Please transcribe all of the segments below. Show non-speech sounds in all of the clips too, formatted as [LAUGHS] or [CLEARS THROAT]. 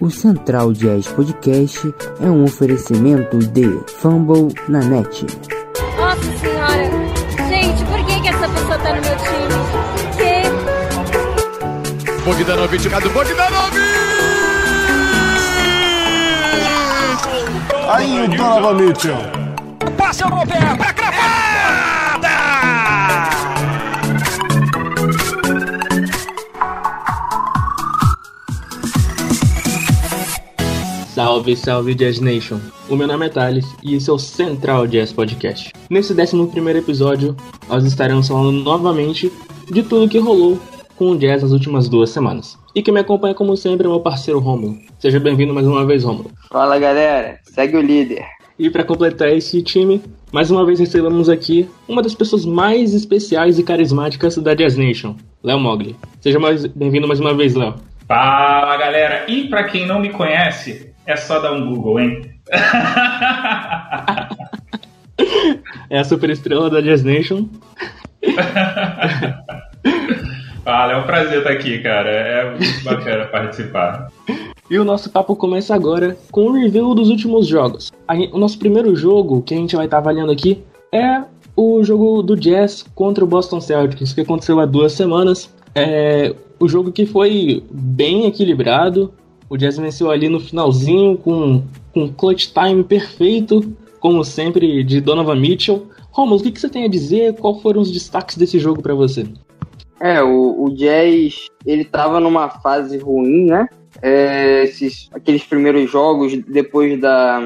O Central Jazz Podcast é um oferecimento de Fumble na net. Nossa senhora! Gente, por que, que essa pessoa tá no meu time? Que? Bogdanovic, Cadu Bogdanovic! Aí o Donovan Mitchell. Passa o pé pra Salve, salve Jazz Nation! O meu nome é Thales e esse é o Central Jazz Podcast. Nesse 11 episódio, nós estaremos falando novamente de tudo que rolou com o Jazz nas últimas duas semanas. E quem me acompanha, como sempre, é meu parceiro Romulo. Seja bem-vindo mais uma vez, Romulo. Fala galera, segue o líder. E para completar esse time, mais uma vez recebemos aqui uma das pessoas mais especiais e carismáticas da Jazz Nation, Léo Mogli. Seja mais bem-vindo mais uma vez, Léo. Fala galera! E para quem não me conhece, é só dar um Google, hein? [LAUGHS] é a super estrela da Jazz Nation. [LAUGHS] Fala, é um prazer estar aqui, cara. É muito bacana participar. E o nosso papo começa agora com o review dos últimos jogos. O nosso primeiro jogo que a gente vai estar avaliando aqui é o jogo do Jazz contra o Boston Celtics, que aconteceu há duas semanas. É o jogo que foi bem equilibrado. O Jazz venceu ali no finalzinho com um clutch time perfeito, como sempre, de Donovan Mitchell. Romulo, o que, que você tem a dizer? Qual foram os destaques desse jogo para você? É, o, o Jazz, ele tava numa fase ruim, né? É, esses, aqueles primeiros jogos depois da,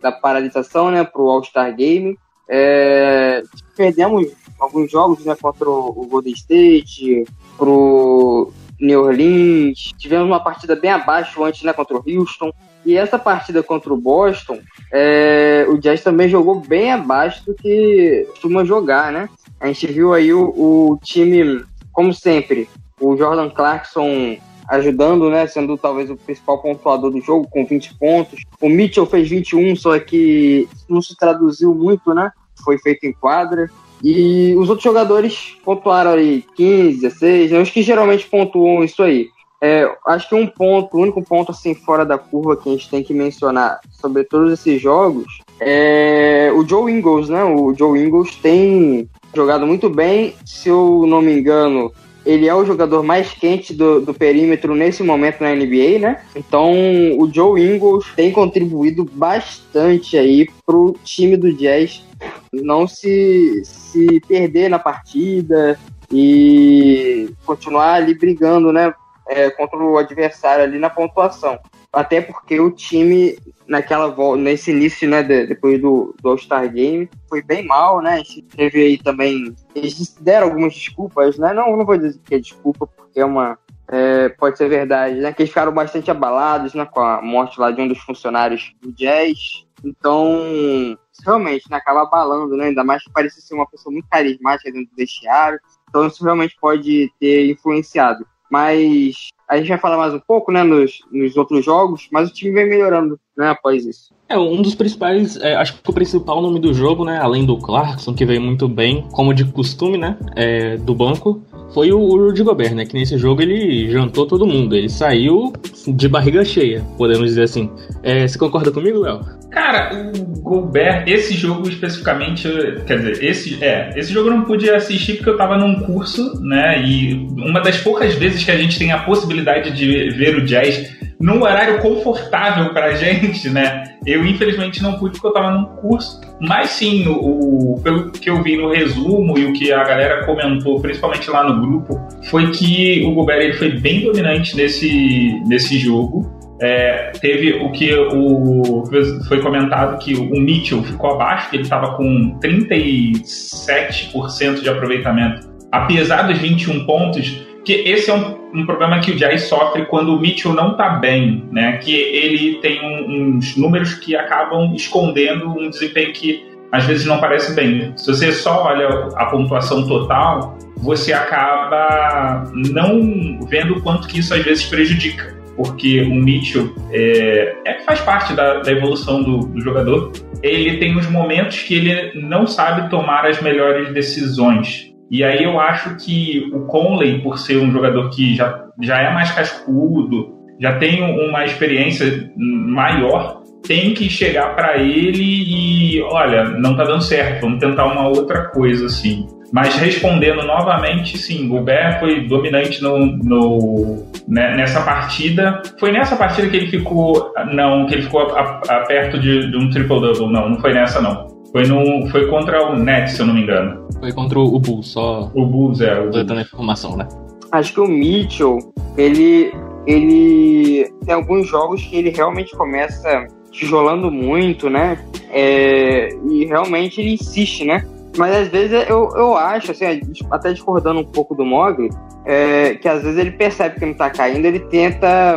da paralisação, né, pro All-Star Game. É, perdemos alguns jogos, né, contra o Golden State, pro New Orleans. Tivemos uma partida bem abaixo antes, né, contra o Houston. E essa partida contra o Boston, é, o Jazz também jogou bem abaixo do que costuma jogar, né? A gente viu aí o, o time, como sempre, o Jordan Clarkson ajudando, né, sendo talvez o principal pontuador do jogo, com 20 pontos. O Mitchell fez 21, só que não se traduziu muito, né? Foi feito em quadra. E os outros jogadores pontuaram aí 15, 16, né, os que geralmente pontuam isso aí. É, acho que um ponto, o único ponto assim fora da curva que a gente tem que mencionar sobre todos esses jogos é o Joe Ingles, né? O Joe Ingles tem jogado muito bem, se eu não me engano, ele é o jogador mais quente do, do, perímetro nesse momento na NBA, né? Então o Joe Ingles tem contribuído bastante aí pro time do Jazz não se, se perder na partida e continuar ali brigando, né? É, contra o adversário ali na pontuação. Até porque o time, naquela volta, nesse início, né, de, depois do, do All-Star Game, foi bem mal, né? Teve aí também. Eles deram algumas desculpas, né? Não, não vou dizer que é desculpa, porque é uma. É, pode ser verdade, né? Que eles ficaram bastante abalados, né? Com a morte lá de um dos funcionários do Jazz. Então, realmente, né, acaba abalando, né? Ainda mais que parecia ser uma pessoa muito carismática dentro do vestiário. Então, isso realmente pode ter influenciado. Mas a gente vai falar mais um pouco, né, nos, nos outros jogos, mas o time vem melhorando, né, após isso. É, um dos principais, é, acho que o principal nome do jogo, né, além do Clarkson, que veio muito bem, como de costume, né, é, do banco, foi o, o Rudy Gobert, né, que nesse jogo ele jantou todo mundo, ele saiu de barriga cheia, podemos dizer assim. É, você concorda comigo, Léo? Cara, o Gobert, esse jogo especificamente, quer dizer, esse, é, esse jogo eu não pude assistir porque eu tava num curso, né? E uma das poucas vezes que a gente tem a possibilidade de ver o jazz num horário confortável pra gente, né? Eu infelizmente não pude porque eu tava num curso, mas sim, o, pelo que eu vi no resumo e o que a galera comentou, principalmente lá no grupo, foi que o Gobert ele foi bem dominante nesse, nesse jogo. É, teve o que o, foi comentado que o Mitchell ficou abaixo, que ele estava com 37% de aproveitamento, apesar dos 21 pontos, que esse é um, um, problema que o Jazz sofre quando o Mitchell não está bem, né? Que ele tem um, uns números que acabam escondendo um desempenho que às vezes não parece bem. Se você só olha a pontuação total, você acaba não vendo o quanto que isso às vezes prejudica porque o Mitchell é, é faz parte da, da evolução do, do, jogador. Ele tem os momentos que ele não sabe tomar as melhores decisões. E aí eu acho que o Conley, por ser um jogador que já, já é mais cascudo, já tem uma experiência maior, tem que chegar para ele e, olha, não tá dando certo, vamos tentar uma outra coisa assim. Mas respondendo novamente, sim, Gobert foi dominante no, no, né, nessa partida. Foi nessa partida que ele ficou. Não, que ele ficou a, a, perto de, de um triple-double. Não, não foi nessa, não. Foi, no, foi contra o Nets, se eu não me engano. Foi contra o Bulls, só. O Bulls, é. O Bulls. a informação, né? Acho que o Mitchell, ele. Ele tem alguns jogos que ele realmente começa tijolando muito, né? É, e realmente ele insiste, né? Mas às vezes eu, eu acho, assim, até discordando um pouco do Mogli, é, que às vezes ele percebe que não tá caindo, ele tenta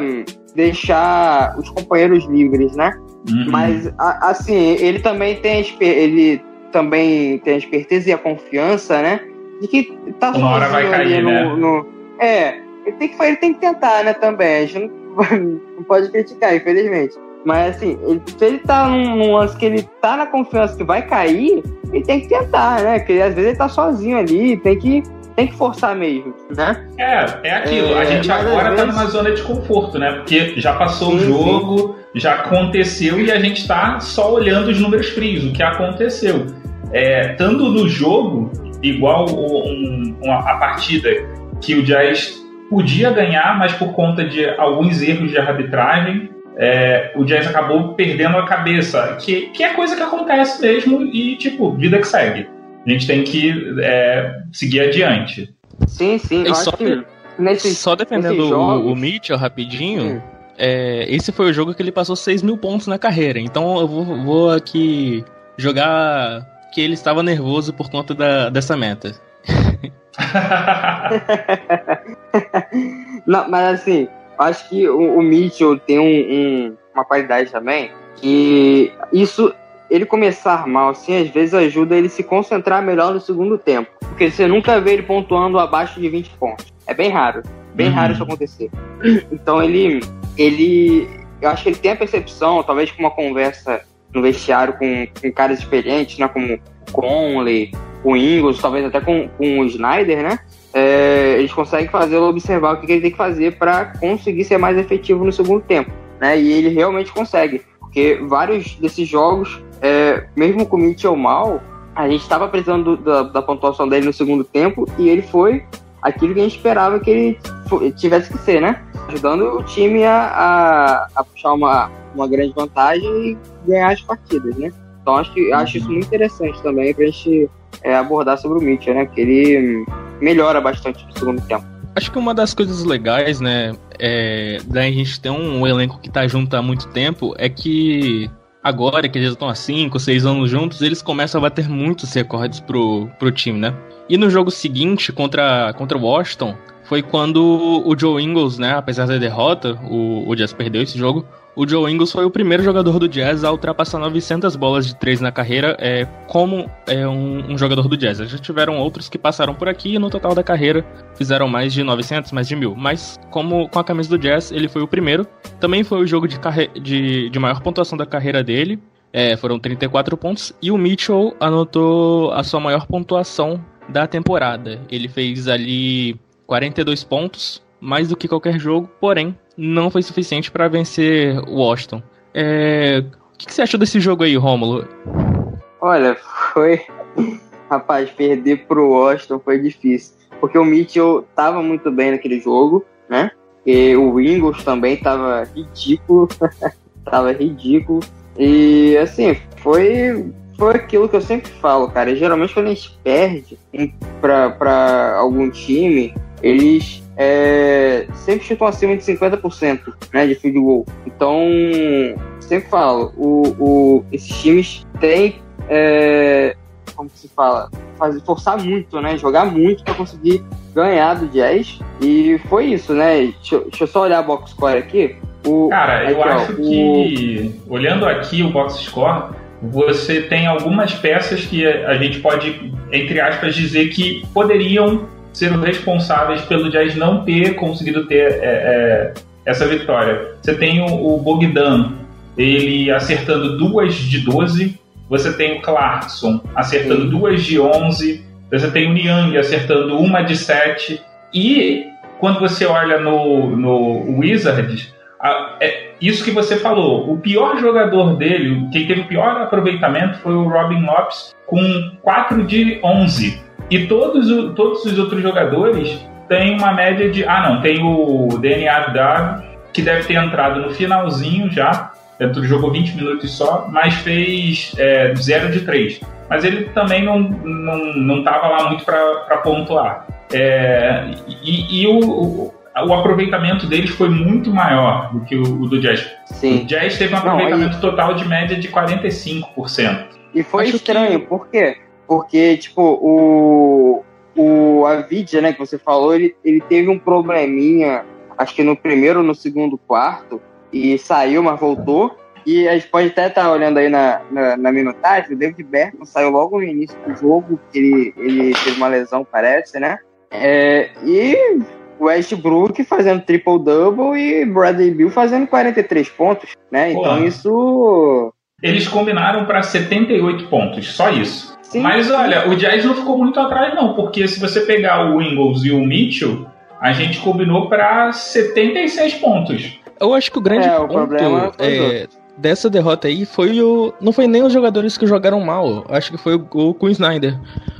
deixar os companheiros livres, né? Uhum. Mas assim, ele também tem ele também tem a esperteza e a confiança, né? De que tá Uma hora vai cair, no, né? no, é, ele tem, que, ele tem que tentar, né, também. A gente não, [LAUGHS] não pode criticar, infelizmente. Mas assim, ele, se ele tá num, num lance que ele tá na confiança que vai cair, ele tem que tentar, né? Porque às vezes ele tá sozinho ali, tem que, tem que forçar mesmo, né? É, é aquilo. É, a gente agora tá numa zona de conforto, né? Porque já passou sim, o jogo, sim. já aconteceu e a gente tá só olhando os números frios, o que aconteceu. É, estando no jogo, igual um, uma, a partida que o Jazz podia ganhar, mas por conta de alguns erros de arbitragem, é, o Jazz acabou perdendo a cabeça, que, que é coisa que acontece mesmo e, tipo, vida que segue. A gente tem que é, seguir adiante. Sim, sim. Eu só, que nesse, só defendendo o, o Mitchell rapidinho, é, esse foi o jogo que ele passou 6 mil pontos na carreira. Então eu vou, vou aqui jogar que ele estava nervoso por conta da, dessa meta. [LAUGHS] Não, mas assim, acho que o, o Mitchell tem um, um, uma qualidade também que isso ele começar mal assim, às vezes ajuda ele se concentrar melhor no segundo tempo. Porque você nunca vê ele pontuando abaixo de 20 pontos. É bem raro. Bem uhum. raro isso acontecer. [CLEARS THROAT] Então ele. ele. Eu acho que ele tem a percepção, talvez com uma conversa no vestiário com, com caras experientes, né? Como o Conley, o Ingles, talvez até com, com o Snyder, né? é, eles conseguem fazê-lo observar o que, que ele tem que fazer para conseguir ser mais efetivo no segundo tempo. Né? E ele realmente consegue, porque vários desses jogos, é, mesmo com o Mitchell mal, a gente estava precisando da, da, pontuação dele no segundo tempo e ele foi aquilo que a gente esperava que ele tivesse que ser, né? Ajudando o time a, a, a puxar uma, uma grande vantagem e ganhar as partidas, né? Então acho que acho isso muito interessante também pra gente é, abordar sobre o Mitchell, né? Que ele melhora bastante no segundo tempo. Acho que uma das coisas legais, né, é, da gente ter um elenco que tá junto há muito tempo é que agora que eles estão há 5, 6 anos juntos, eles começam a bater muitos recordes pro, pro time, né? E no jogo seguinte, contra, contra o Washington, foi quando o Joe Ingles, né, apesar da derrota, o, o Jazz perdeu esse jogo, o Joe Ingles foi o primeiro jogador do Jazz a ultrapassar 900 bolas de três na carreira é, como é, um, um, jogador do Jazz. Já tiveram outros que passaram por aqui e no total da carreira fizeram mais de 900, mais de mil. Mas como com a camisa do Jazz, ele foi o primeiro. Também foi o jogo de, de, de maior pontuação da carreira dele. É, foram 34 pontos. E o Mitchell anotou a sua maior pontuação da temporada. Ele fez ali 42 pontos, mais do que qualquer jogo, porém não foi suficiente para vencer o Washington. É... O que, você achou desse jogo aí, Rômulo? Olha, foi. [LAUGHS] Rapaz, perder pro Washington foi difícil. Porque o Mitchell tava muito bem naquele jogo, né? E o Ingles também tava ridículo. [LAUGHS] tava ridículo. E assim, foi, foi aquilo que eu sempre falo, cara. Geralmente quando a gente perde pra, pra algum time, eles é, sempre chutam acima de 50% né, de field goal. Então, sempre falo, o, o, esses times têm, é, como se fala, fazer, forçar muito, né, jogar muito para conseguir ganhar do Jazz. E foi isso, né? Deixa, deixa eu só olhar a box score aqui. O, Cara, eu acho que, olhando aqui o box score, você tem algumas peças que a gente pode, entre aspas, dizer que poderiam ser responsáveis pelo Jazz não ter conseguido ter é, é, essa vitória. Você tem o, o Bogdan, ele acertando duas de 12, você tem o Clarkson acertando Sim. duas de 11, você tem o Niang acertando uma de 7, e quando você olha no, no Wizards, a, é, isso que você falou, o pior jogador dele, quem teve o pior aproveitamento foi o Robin Lopes, com 4 de 11. E todos, todos os outros jogadores têm uma média de. Ah, não, tem o DNA Abdab, que deve ter entrado no finalzinho já, dentro do jogo 20 minutos só, mas fez 0 é, de 3. Mas ele também não estava não, não lá muito para pontuar. É, e, e o, o, o, aproveitamento deles foi muito maior do que o, o do Jazz. Sim. O Jazz teve um aproveitamento não, total de média de 45%. E foi Acho estranho, que... por quê? Porque, tipo, o, o Avidia, né, que você falou, ele, ele teve um probleminha, acho que no primeiro ou no segundo quarto, e saiu, mas voltou. E a gente pode até estar tá olhando aí na, na, na, minutagem, o David Bergman saiu logo no início do jogo, ele, ele teve uma lesão, parece, né? É, e Westbrook fazendo triple-double e Bradley Bill fazendo 43 pontos, né? Então isso... Eles combinaram para 78 pontos, só isso. Sim, Mas sim. olha, o Jazz não ficou muito atrás não, porque se você pegar o Ingles e o Mitchell, a gente combinou para 76 pontos. Eu acho que o grande é, ponto é, dessa derrota aí foi o. Não foi nem os jogadores que jogaram mal. Acho que foi o, o Queen Snyder.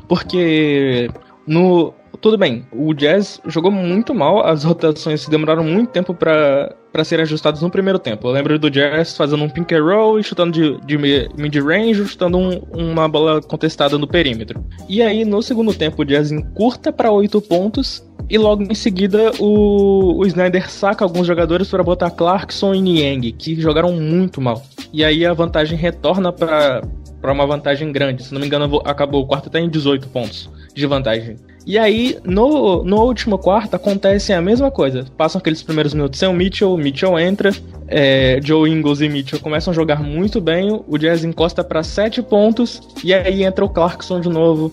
Porque no. Tudo bem, o Jazz jogou muito mal, as rotações demoraram muito tempo para serem ajustadas no primeiro tempo. Eu lembro do Jazz fazendo um pink and roll e chutando de, de mid-range, chutando um, uma bola contestada no perímetro. E aí, no segundo tempo, o Jazz encurta para 8 pontos e logo em seguida o, o Snyder saca alguns jogadores para botar Clarkson e Niang, que jogaram muito mal. E aí a vantagem retorna para para uma vantagem grande. Se não me engano, acabou o quarto até em 18 pontos de vantagem. E aí, no, no último quarto, acontece a mesma coisa. Passam aqueles primeiros minutos sem o Mitchell, o Mitchell entra, é, Joe Ingles e Mitchell começam a jogar muito bem, o Jazz encosta para 7 pontos, e aí entra o Clarkson de novo,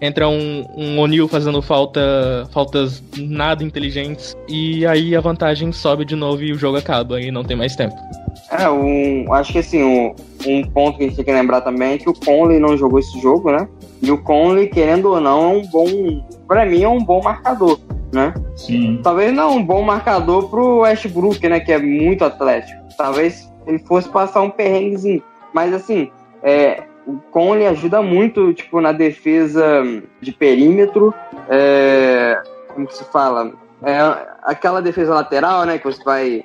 entra um, um O'Neal fazendo falta, faltas nada inteligentes, e aí a vantagem sobe de novo e o jogo acaba, e não tem mais tempo. É, um, acho que assim, um, um ponto que a gente tem que lembrar também é que o Conley não jogou esse jogo, né? E o Conley, querendo ou não, é um bom. Pra mim, é um bom marcador, né? Sim. Talvez não um bom marcador pro Westbrook, né? Que é muito atlético. Talvez ele fosse passar um perrenguezinho. Mas assim, é, o Conley ajuda muito, tipo, na defesa de perímetro. É, como que se fala? É, aquela defesa lateral, né? Que você vai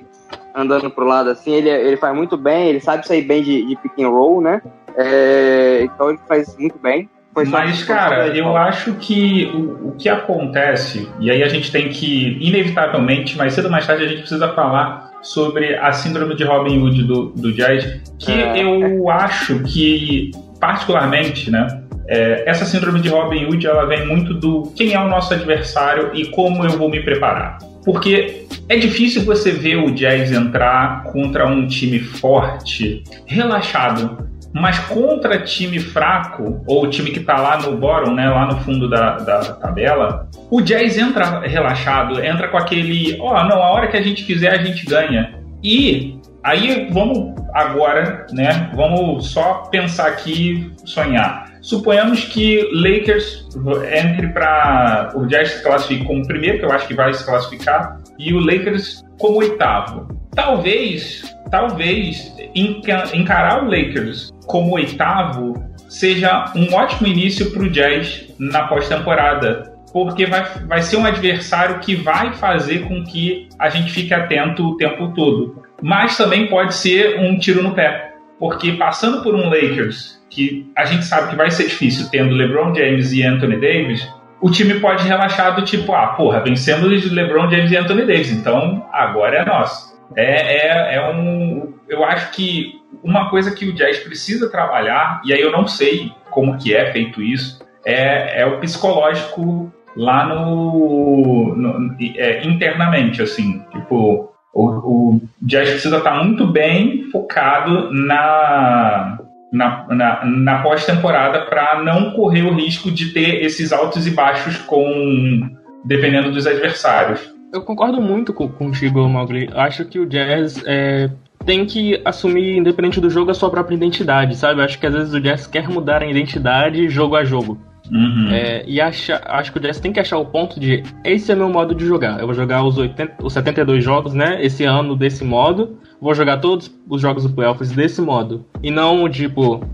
andando pro lado assim, ele, ele faz muito bem, ele sabe sair bem de, de pick and roll, né? É, então ele faz muito bem. Mas, cara, eu acho que o, o, que acontece, e aí a gente tem que, inevitavelmente, mais cedo ou mais tarde, a gente precisa falar sobre a síndrome de Robin Hood do, do Jazz, que é. eu acho que particularmente, né? É, essa síndrome de Robin Hood ela vem muito do quem é o nosso adversário e como eu vou me preparar. Porque é difícil você ver o Jazz entrar contra um time forte, relaxado, mas contra time fraco, ou time que está lá no bottom, né, lá no fundo da, da tabela, o Jazz entra relaxado, entra com aquele, ó, oh, não, a hora que a gente quiser a gente ganha. E Aí vamos agora, né? Vamos só pensar aqui, sonhar. Suponhamos que Lakers entre para o Jazz se classifique como primeiro, que eu acho que vai se classificar, e o Lakers como oitavo. Talvez, talvez encarar o Lakers como oitavo seja um ótimo início para o Jazz na pós-temporada, porque vai, vai ser um adversário que vai fazer com que a gente fique atento o tempo todo mas também pode ser um tiro no pé, porque passando por um Lakers que a gente sabe que vai ser difícil tendo LeBron James e Anthony Davis, o time pode relaxar do tipo, ah, porra, vencemos LeBron James e Anthony Davis, então agora é nosso. É, é, é um. Eu acho que uma coisa que o Jazz precisa trabalhar, e aí eu não sei como que é feito isso, é, é o psicológico lá no, no é, internamente, assim, tipo, o, o Jazz precisa estar muito bem focado na, na, na, na pós-temporada para não correr o risco de ter esses altos e baixos com dependendo dos adversários. Eu concordo muito com, contigo, Mogli. Acho que o Jazz é, tem que assumir, independente do jogo, a sua própria identidade, sabe? Acho que às vezes o Jazz quer mudar a identidade jogo a jogo. Uhum. É, e acha, acho que o Jazz tem que achar o ponto de esse é meu modo de jogar. Eu vou jogar os, 80, os 72 jogos, né? Esse ano desse modo. Vou jogar todos os jogos do playoffs desse modo. E não, tipo,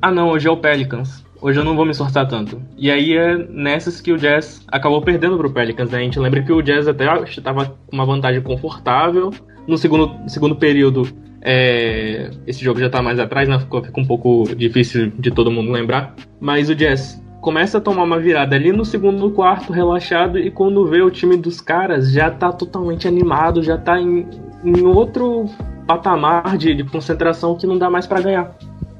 ah não, hoje é o Pelicans. Hoje eu não vou me esforçar tanto. E aí é nessas que o Jazz acabou perdendo pro Pelicans, né? A gente lembra que o Jazz até estava com uma vantagem confortável. No segundo, segundo período, é, esse jogo já tá mais atrás, né? Ficou, fica um pouco difícil de todo mundo lembrar. Mas o Jazz começa a tomar uma virada ali no segundo quarto, relaxado, e quando vê o time dos caras já tá totalmente animado, já tá em, em outro patamar de, de concentração que não dá mais para ganhar.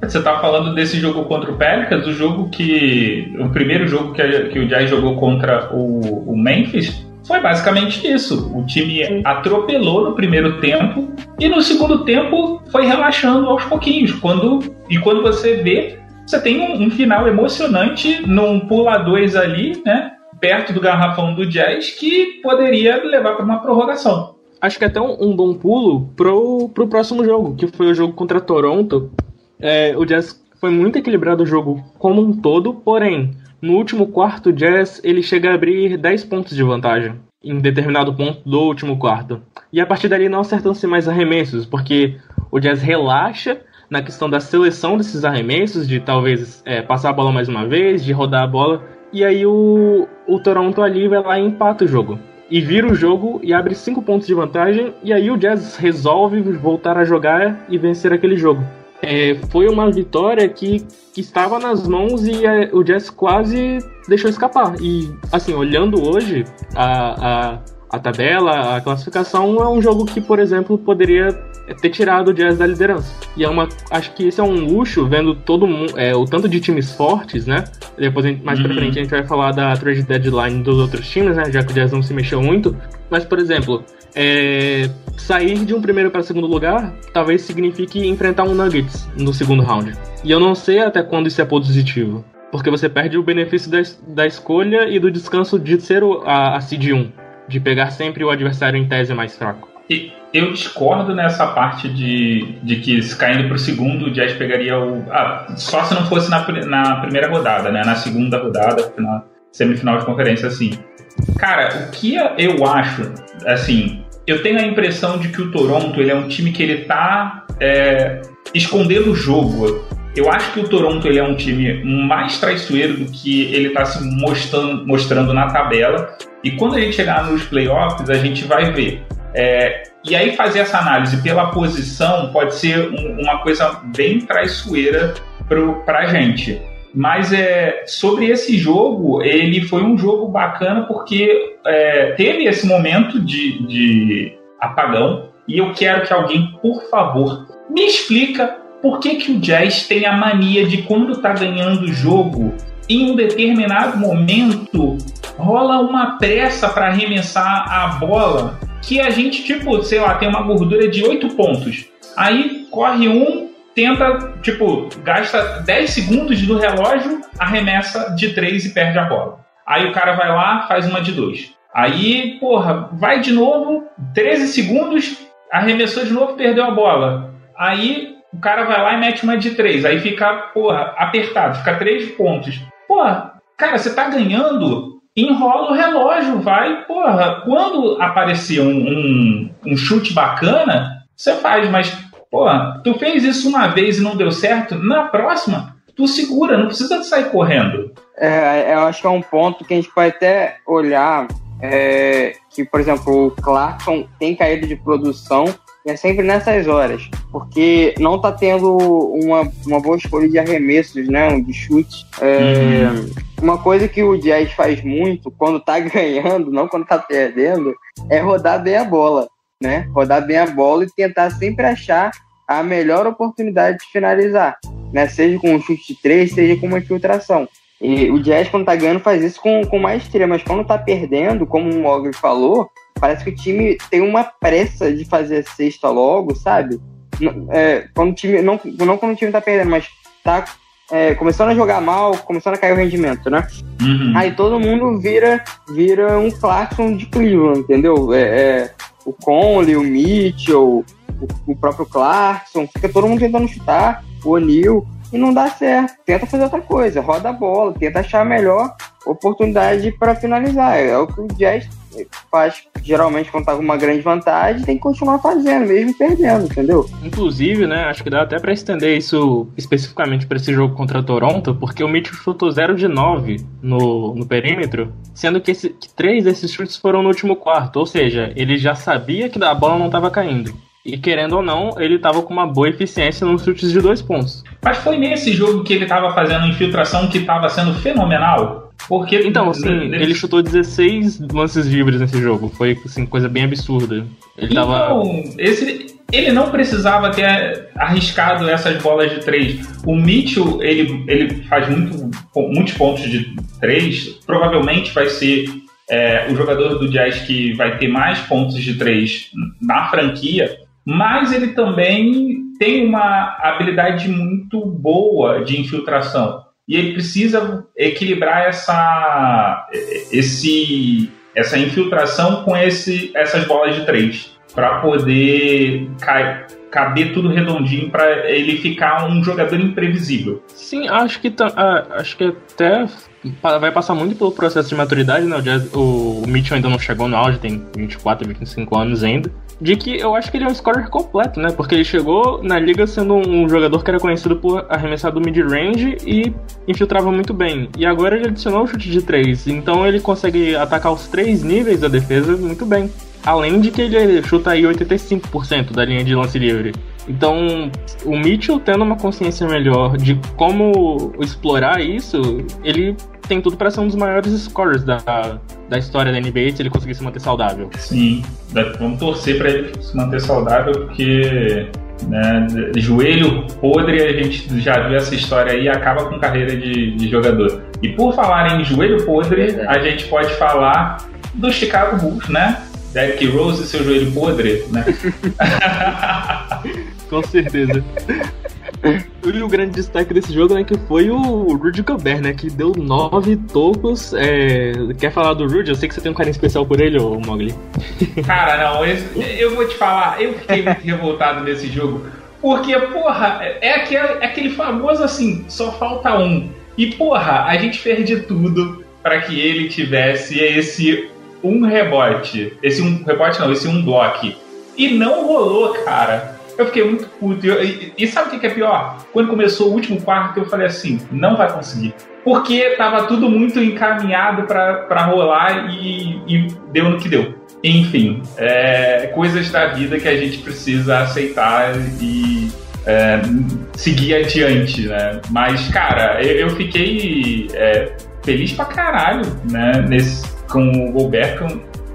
Você tá falando desse jogo contra o Pelicans, o jogo que. O primeiro jogo que, que o Jazz jogou contra o, o Memphis foi basicamente isso. O time atropelou no primeiro tempo e no segundo tempo foi relaxando aos pouquinhos. Quando, e quando você vê, você tem um, um final emocionante num pula dois ali, né? Perto do garrafão do Jazz, que poderia levar para uma prorrogação. Acho que é até um, um bom pulo pro, pro próximo jogo, que foi o jogo contra Toronto. É, o Jazz foi muito equilibrado o jogo como um todo, porém, no último quarto, o Jazz ele chega a abrir 10 pontos de vantagem em determinado ponto do último quarto. E a partir dali não acertam-se mais arremessos, porque o Jazz relaxa na questão da seleção desses arremessos, de talvez é, passar a bola mais uma vez, de rodar a bola. E aí o, o Toronto ali vai lá e empata o jogo. E vira o jogo e abre 5 pontos de vantagem. E aí o Jazz resolve voltar a jogar e vencer aquele jogo. É, foi uma vitória que, que estava nas mãos e é, o Jazz quase deixou escapar. E, assim, olhando hoje a, a, a tabela, a classificação, é um jogo que, por exemplo, poderia ter tirado o Jazz da liderança. E é uma. Acho que esse é um luxo, vendo todo mundo. É, o tanto de times fortes, né? Depois, mais uhum. pra frente, a gente vai falar da trade deadline dos outros times, né? Já que o Jazz não se mexeu muito. Mas, por exemplo, é, sair de um primeiro para segundo lugar talvez signifique enfrentar um Nuggets no segundo round. E eu não sei até quando isso é positivo. Porque você perde o benefício da, da escolha e do descanso de ser o, a, a seed 1. De pegar sempre o adversário em tese mais fraco. E eu discordo nessa parte de, de que caindo para o segundo, o Jazz pegaria o. Ah, só se não fosse na, na primeira rodada, né? Na segunda rodada, na semifinal de conferência, assim. Cara, o que eu acho, assim, eu tenho a impressão de que o Toronto ele é um time que ele tá é, escondendo o jogo. Eu acho que o Toronto ele é um time mais traiçoeiro do que ele está se mostrando, mostrando na tabela. E quando a gente chegar nos playoffs, a gente vai ver. É, e aí fazer essa análise pela posição pode ser um, uma coisa bem traiçoeira para a gente. Mas é, sobre esse jogo, ele foi um jogo bacana porque é, teve esse momento de, de apagão. E eu quero que alguém, por favor, me explica por que, que o Jazz tem a mania de quando tá ganhando o jogo, em um determinado momento, rola uma pressa para arremessar a bola que a gente, tipo, sei lá, tem uma gordura de 8 pontos. Aí corre um, tenta, tipo, gasta 10 segundos do relógio, arremessa de 3 e perde a bola. Aí o cara vai lá, faz uma de 2. Aí, porra, vai de novo, 13 segundos, arremessou de novo, perdeu a bola. Aí o cara vai lá e mete uma de 3. Aí fica, porra, apertado, fica 3 pontos. Porra, cara, você tá ganhando, enrola o relógio, vai, porra. Quando aparecer um, um, um chute bacana, você faz, mas Pô, tu fez isso uma vez e não deu certo, na próxima, tu segura, não precisa sair correndo. É, eu acho que é um ponto que a gente pode até olhar é, que, por exemplo, o Clarkson tem caído de produção é sempre nessas horas, porque não tá tendo uma, uma boa escolha de arremessos, né, de chute. É, uhum. Uma coisa que o Jazz faz muito quando tá [LAUGHS] ganhando, não quando tá perdendo, é rodar bem a bola né? Rodar bem a bola e tentar sempre achar a melhor oportunidade de finalizar, né? Seja com um chute de três, seja com uma infiltração. E o Jazz, quando tá ganhando, faz isso com, com maestria, mas quando tá perdendo, como o Mogli falou, parece que o time tem uma pressa de fazer a sexta logo, sabe? É, quando o time, não, não quando o time tá perdendo, mas tá é, começando a jogar mal, começando a cair o rendimento, né? Uhum. Aí todo mundo vira, vira um Clarkson de Cleveland, entendeu? É, é, o Conley, o Mitchell, o, o, próprio Clarkson, fica todo mundo tentando chutar, o O'Neal. e não dá certo. Tenta fazer outra coisa, roda a bola, tenta achar a melhor oportunidade para finalizar. É o que o Jazz faz geralmente quando tá com uma grande vantagem, tem que continuar fazendo, mesmo perdendo, entendeu? Inclusive, né, acho que dá até para estender isso especificamente para esse jogo contra Toronto, porque o Mitchell chutou 0 de 9 no, no perímetro, sendo que, esse, que três desses chutes foram no último quarto, ou seja, ele já sabia que a bola não estava caindo. E querendo ou não, ele estava com uma boa eficiência nos chutes de dois pontos. Mas foi nesse jogo que ele estava fazendo infiltração que estava sendo fenomenal? Porque então, assim, ele chutou 16 lances livres nesse jogo. Foi assim, coisa bem absurda. Ele então, tava. Esse, ele não precisava ter arriscado essas bolas de três. O Mitchell, ele, ele faz muito, muitos pontos de três. Provavelmente vai ser é, o jogador do Jazz que vai ter mais pontos de três na franquia. Mas ele também tem uma habilidade muito boa de infiltração e ele precisa equilibrar essa, esse, essa infiltração com esse, essas bolas de três para poder caber tudo redondinho para ele ficar um jogador imprevisível. Sim, acho que acho que até vai passar muito pelo processo de maturidade, né? O, Jazz, o Mitchell ainda não chegou no auge, tem 24, 25 anos ainda de que eu acho que ele é um scorer completo, né? Porque ele chegou na liga sendo um jogador que era conhecido por arremessar do mid-range e infiltrava muito bem. E agora ele adicionou o chute de três, então ele consegue atacar os três níveis da defesa muito bem. Além de que ele chuta aí 85% da linha de lance livre. Então, o Mitchell tendo uma consciência melhor de como explorar isso, ele tem tudo para ser um dos maiores scorers da, da história da NBA se ele conseguir se manter saudável. Sim, vamos torcer para ele se manter saudável, porque né, joelho podre, a gente já viu essa história aí acaba com carreira de, de jogador. E por falar em joelho podre, a gente pode falar do Chicago Bulls, né? Derrick Rose e seu joelho podre, né? [LAUGHS] Com certeza. [LAUGHS] E o grande destaque desse jogo, né, que foi o Rudy Gobert, né, que deu nove tocos. É... Quer falar do Rudy? Eu sei que você tem um carinho especial por ele, ô Mogli. [LAUGHS] Cara, não, eu vou te falar, eu fiquei muito revoltado nesse jogo. Porque, porra, é aquele, é aquele famoso assim, só falta um. E, porra, a gente fez de tudo para que ele tivesse esse um rebote. Esse um rebote não, esse um bloco. E não rolou, cara. Eu fiquei muito puto. E, e, e sabe o que é pior? Quando começou o último quarto, eu falei assim: não vai conseguir. Porque tava tudo muito encaminhado para rolar e, e deu no que deu. Enfim, é, coisas da vida que a gente precisa aceitar e é, seguir adiante, né? Mas, cara, eu, eu fiquei é, feliz pra caralho, né? Nesse, com o Gobert,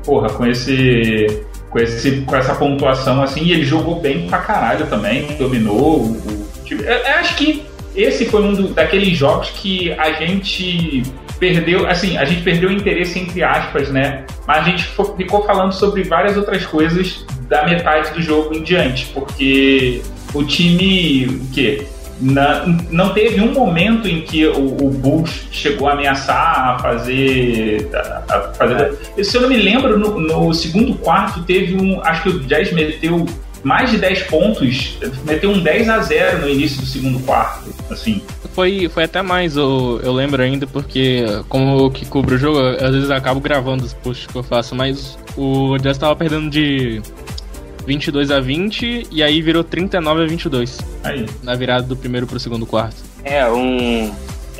porra, com esse com, esse, com essa pontuação assim, e ele jogou bem pra caralho também, dominou o, o. Eu, eu acho que esse foi um do, daqueles jogos que a gente perdeu, assim, a gente perdeu o interesse entre aspas, né? Mas a gente ficou falando sobre várias outras coisas da metade do jogo em diante, porque o time, o quê? Na, não teve um momento em que o, o Bulls chegou a ameaçar a fazer. A, a fazer é. Se eu não me lembro, no, no, segundo quarto teve um. Acho que o Jazz meteu mais de 10 pontos, meteu um 10 a 0 no início do segundo quarto. Assim. Foi, foi até mais, eu, eu lembro ainda, porque como que cubro o jogo, às vezes eu acabo gravando os posts que eu faço, mas o Jazz tava perdendo de 22 a 20 e aí virou 39 a 22. Aí. Na virada do primeiro pro segundo quarto. É, um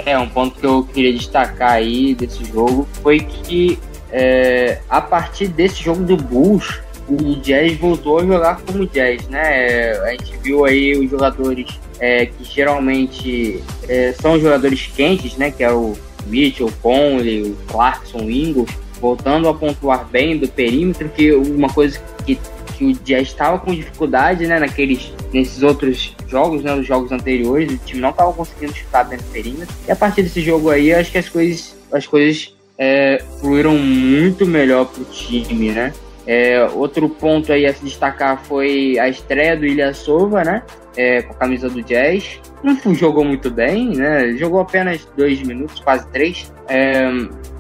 é um ponto que eu queria destacar aí desse jogo foi que é, a partir desse jogo do Bulls, o Jazz voltou a jogar como Jazz, né? A gente viu aí os jogadores é, que geralmente é, são jogadores quentes, né? Que é o Mitchell, Conley, o Clarkson, o Ingles, voltando a pontuar bem do perímetro, que uma coisa que que o Jazz estava com dificuldade, né, naqueles, nesses outros jogos, né, nos jogos anteriores, o time não estava conseguindo chutar dentro do perímetro. E a partir desse jogo aí, acho que as coisas, as coisas é, fluíram muito melhor pro time, né? É, outro ponto aí a se destacar foi a estreia do Ilha Sova, né? É, com a camisa do Jazz. Não jogou muito bem, né? Jogou apenas dois minutos, quase três. É,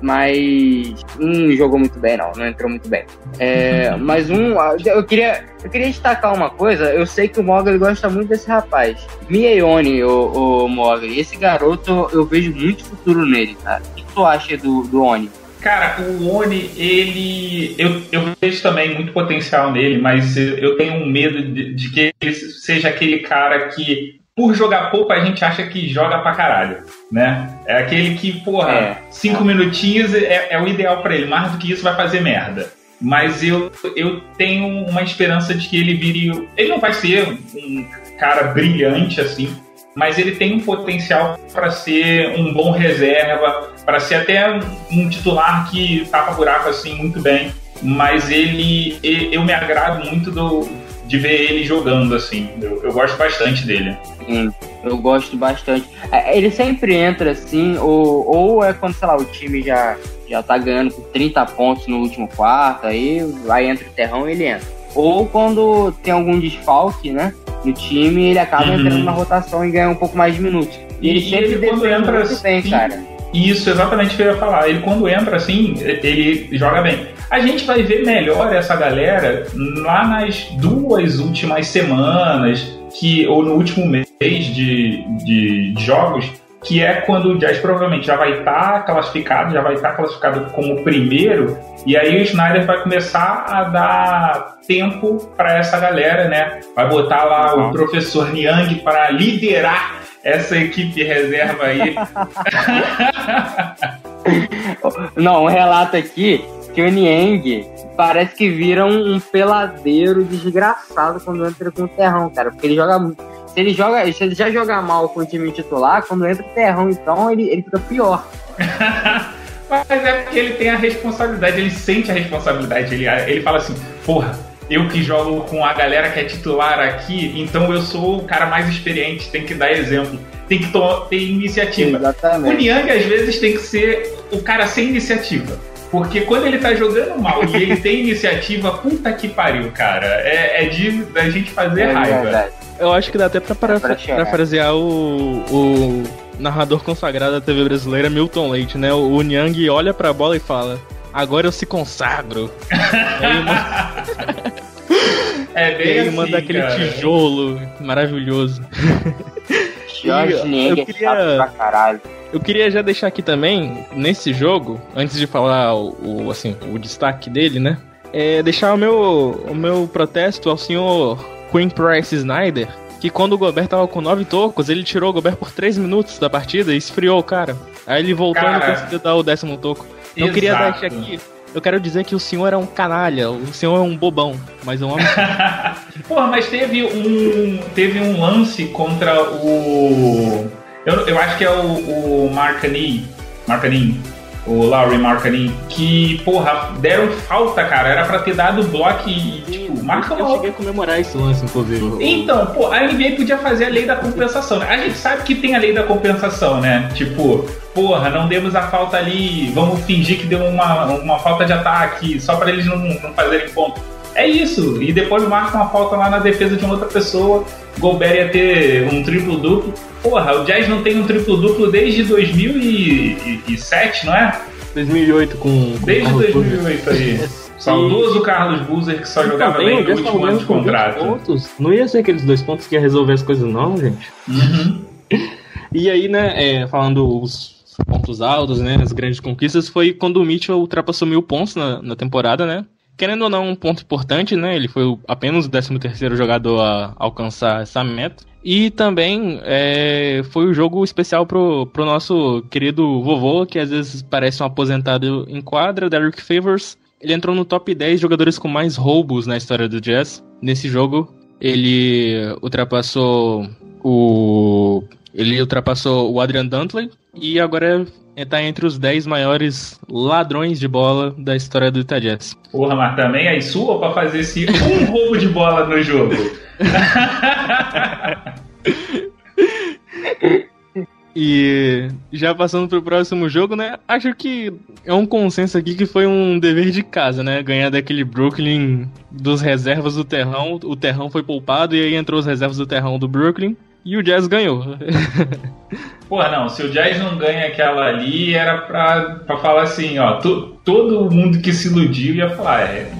mas não jogou muito bem, não. Não entrou muito bem. É, [LAUGHS] mas um. Eu queria, eu queria destacar uma coisa. Eu sei que o Mogli gosta muito desse rapaz. Mieione, o, o Mogli. Esse garoto, eu vejo muito futuro nele, cara. O que tu acha do, do Oni? Cara, o Oni, ele. Eu, eu vejo também muito potencial nele, mas eu tenho um medo de, de, que ele seja aquele cara que, por jogar pouco, a gente acha que joga pra caralho, né? É aquele que, porra, é. cinco minutinhos é, é o ideal para ele, mais do que isso vai fazer merda. Mas eu, eu tenho uma esperança de que ele vire. Ele não vai ser um cara brilhante assim, mas ele tem um potencial para ser um bom reserva, para ser até um titular que tapa buraco assim muito bem. Mas ele, eu me agrado muito do, de ver ele jogando assim. Eu, eu gosto bastante dele. Sim, eu gosto bastante. É, ele sempre entra assim, ou, ou é quando, sei lá, o time já, já tá ganhando por 30 pontos no último quarto, aí vai entra o terrão e ele entra. Ou quando tem algum desfalque, né? no time, ele acaba uhum. entrando na rotação e ganha um pouco mais de minutos. E, ele sempre ele, quando entra muito assim, bem, cara. Isso, exatamente o que eu ia falar. Ele quando entra assim, ele joga bem. A gente vai ver melhor essa galera lá nas duas últimas semanas, que ou no último mês de, de, de jogos, que é quando o Jazz provavelmente já vai estar tá classificado, já vai estar tá classificado como primeiro, e aí o Snyder vai começar a dar tempo para essa galera, né? Vai botar lá uhum. o professor Niang para liderar essa equipe reserva aí. [LAUGHS] Não, um relato aqui que o Niang parece que vira um, um peladeiro desgraçado quando entra com o terrão, cara. Porque ele joga se ele joga, se ele já jogar mal com o time titular, quando entra o terrão, então ele, ele fica pior. [LAUGHS] Mas é porque ele tem a responsabilidade, ele sente a responsabilidade. Ele, ele fala assim, porra, eu que jogo com a galera que é titular aqui, então eu sou o cara mais experiente, tem que dar exemplo, tem que ter iniciativa. Exatamente. O Niang às vezes tem que ser o cara sem iniciativa. Porque quando ele tá jogando mal e ele tem iniciativa, puta que pariu, cara. É, é de da gente fazer é raiva. Verdade. Eu acho que dá até pra parafrasear o, o narrador consagrado da TV brasileira, Milton Leite, né? O, o Nyang olha pra bola e fala: Agora eu se consagro. [LAUGHS] é bem ele manda aquele cara. tijolo maravilhoso. Jorge é queria... pra caralho. Eu queria já deixar aqui também, nesse jogo, antes de falar o, o assim, o destaque dele, né? É deixar o meu, o meu protesto ao senhor Queen Price Snyder, que quando o Gobert tava com nove tocos, ele tirou o Gobert por três minutos da partida e esfriou o cara. Aí ele voltou e não conseguiu dar o décimo toco. Eu exato. queria deixar aqui. Eu quero dizer que o senhor é um canalha, o senhor é um bobão, mas um homem. [LAUGHS] Porra, mas teve um. Teve um lance contra o. Eu, eu acho que é o, o Marcani. Marcani o Laurie Markkanen, que, porra, deram falta, cara. Era pra ter dado bloco e, tipo, marca Eu cheguei a comemorar esse lance, inclusive. Então, pô, a NBA podia fazer a lei da compensação, né? A gente sabe que tem a lei da compensação, né? Tipo, porra, não demos a falta ali, vamos fingir que deu uma, uma falta de ataque, só para eles não, não fazerem ponto. É isso. E depois marca uma falta lá na defesa de uma outra pessoa. Gobert ia ter um triplo-duplo. Porra, o Jazz não tem um triplo-duplo desde 2007, não é? 2008 com. com desde 2008 aí. Saudoso Carlos Buzer que só jogava também, bem no último ano de contrato. Pontos. Não ia ser aqueles dois pontos que ia resolver as coisas, não, gente. Uhum. [LAUGHS] e aí, né, é, falando os pontos altos, né, as grandes conquistas, foi quando o Mitchell ultrapassou mil pontos na, na temporada, né? Querendo ou não, um ponto importante, né? Ele foi apenas o 13 terceiro jogador a alcançar essa meta. E também é, foi o um jogo especial pro, pro nosso querido vovô, que às vezes parece um aposentado em quadra, Derrick Favors. Ele entrou no top 10 jogadores com mais roubos na história do Jazz. Nesse jogo, ele ultrapassou o. Ele ultrapassou o Adrian Dantley e agora está entre os 10 maiores ladrões de bola da história do Utah Jazz. Porra, mas também aí sua para fazer esse um [LAUGHS] roubo de bola no jogo. e [LAUGHS] E já passando pro próximo jogo, né? Acho que é um consenso aqui que foi um dever de casa, né? Ganhar daquele Brooklyn dos reservas do Terrão. O Terrão foi poupado e aí entrou os reservas do Terrão do Brooklyn. E o Jazz ganhou. [LAUGHS] Porra, não, se o Jazz não ganha aquela ali, era pra, pra falar assim, ó, to, todo mundo que se iludiu ia falar, é,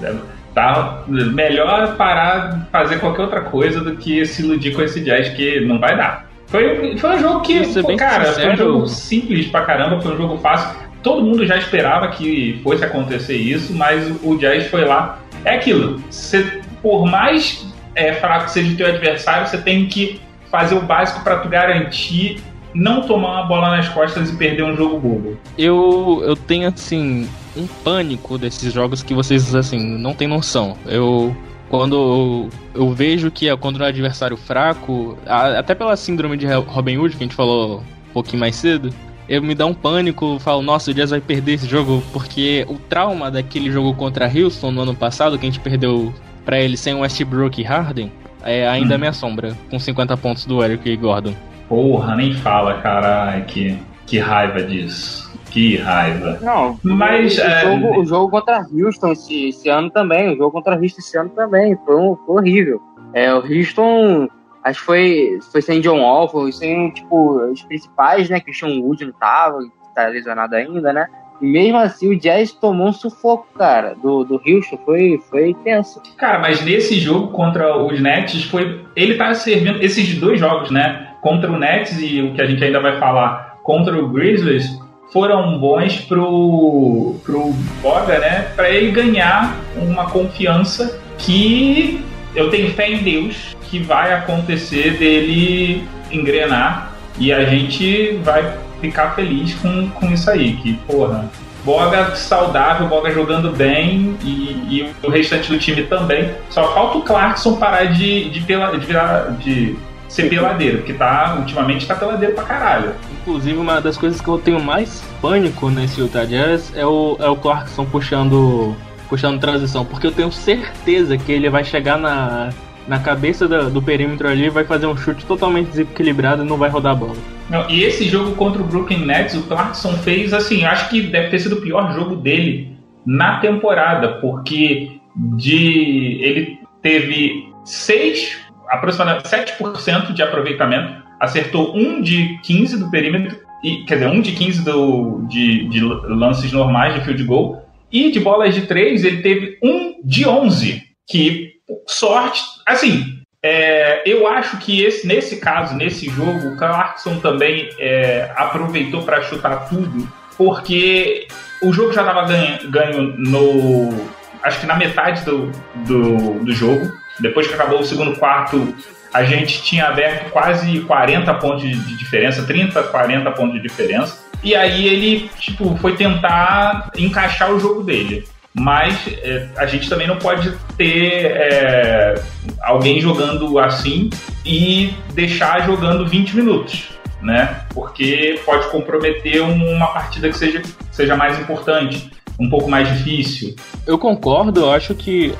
tá melhor parar fazer qualquer outra coisa do que se iludir com esse Jazz, que não vai dar. Foi, foi um jogo que, pô, cara, sincero, foi um jogo simples pra caramba, foi um jogo fácil. Todo mundo já esperava que fosse acontecer isso, mas o Jazz foi lá. É aquilo, você, por mais é, fraco que seja o teu adversário, você tem que fazer o básico para tu garantir não tomar uma bola nas costas e perder um jogo bobo. Eu, eu tenho, assim, um pânico desses jogos que vocês, assim, não tem noção. Eu. Quando eu, vejo que é contra um adversário fraco, até pela síndrome de Robin Hood, que a gente falou um pouquinho mais cedo, eu me dá um pânico, falo, nossa, o Jazz vai perder esse jogo, porque o trauma daquele jogo contra Houston no ano passado, que a gente perdeu para ele sem Westbrook e Harden, é, ainda hum. me assombra, com 50 pontos do Eric Gordon. Porra, nem fala, caralho, que, que raiva disso. Que raiva. Não, mas. O, é... jogo, o jogo contra Houston esse, esse, ano também. O jogo contra Houston esse ano também. Foi, um, foi horrível. É, o Houston. Acho que foi, foi sem John Wall, foi sem, tipo, os principais, né? Christian Wood não tava, tá lesionado ainda, né? Mesmo assim o Jazz tomou um sufoco, cara, do, do Houston, foi, foi tenso. Cara, mas nesse jogo contra os Nets, foi. Ele tá servindo. Esses dois jogos, né? Contra o Nets e o que a gente ainda vai falar contra o Grizzlies, foram bons pro, pro Boga, né? Para ele ganhar uma confiança que eu tenho fé em Deus que vai acontecer dele engrenar e a gente vai ficar feliz com, com isso aí, que, porra, Boga saudável, Boga jogando bem e, e, o restante do time também. Só falta o Clarkson parar de, de, pela, de, virar, de ser peladeiro, porque tá, ultimamente tá peladeiro pra caralho. Inclusive, uma das coisas que eu tenho mais pânico nesse Utah Jazz é o, é o Clarkson puxando, puxando transição, porque eu tenho certeza que ele vai chegar na, na cabeça do, do perímetro ali, vai fazer um chute totalmente desequilibrado e não vai rodar a bola. Não, e esse jogo contra o Brooklyn Nets, o Clarkson fez assim, acho que deve ter sido o pior jogo dele na temporada, porque de ele teve seis, aproximadamente 7% de aproveitamento, acertou um de 15 do perímetro, e, quer dizer, um de 15 do, de, de lances normais de field goal, e de bolas de três ele teve um de 11, que sorte, assim, é, eu acho que esse, nesse caso, nesse jogo, o Clarkson também é, aproveitou para chutar tudo, porque o jogo já estava ganho, ganho, no. Acho que na metade do, do, do, jogo. Depois que acabou o segundo quarto, a gente tinha aberto quase 40 pontos de diferença, 30, 40 pontos de diferença. E aí ele, tipo, foi tentar encaixar o jogo dele mas é, a gente também não pode ter é, alguém jogando assim e deixar jogando 20 minutos, né? Porque pode comprometer uma partida que seja, seja mais importante, um pouco mais difícil. Eu concordo, eu acho que,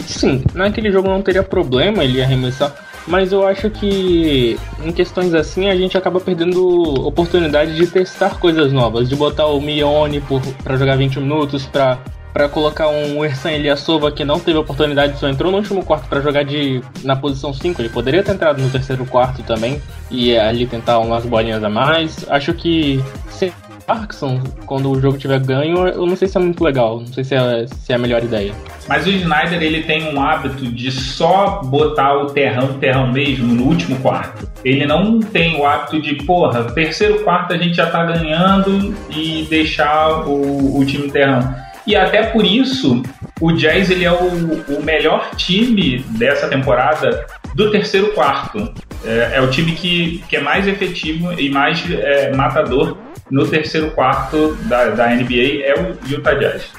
sim, naquele jogo não teria problema ele arremessar, mas eu acho que em questões assim a gente acaba perdendo oportunidade de testar coisas novas, de botar o Mione para jogar 20 minutos, para para colocar um Ersan Ilyasova que não teve oportunidade, só entrou no último quarto para jogar de na posição 5. Ele poderia ter entrado no terceiro quarto também e ali tentar umas bolinhas a mais. Acho que se Parkinson, quando o jogo tiver ganho, eu não sei se é muito legal, não sei se é, se é a melhor ideia. Mas o Snyder ele tem um hábito de só botar o terrão, terrão mesmo, no último quarto. Ele não tem o hábito de, porra, terceiro quarto a gente já tá ganhando e deixar o, o time terrão. E até por isso, o Jazz ele é o, o melhor time dessa temporada do terceiro quarto. É, é, o time que, que é mais efetivo e mais é, matador no terceiro quarto da, da NBA, é o Utah Jazz.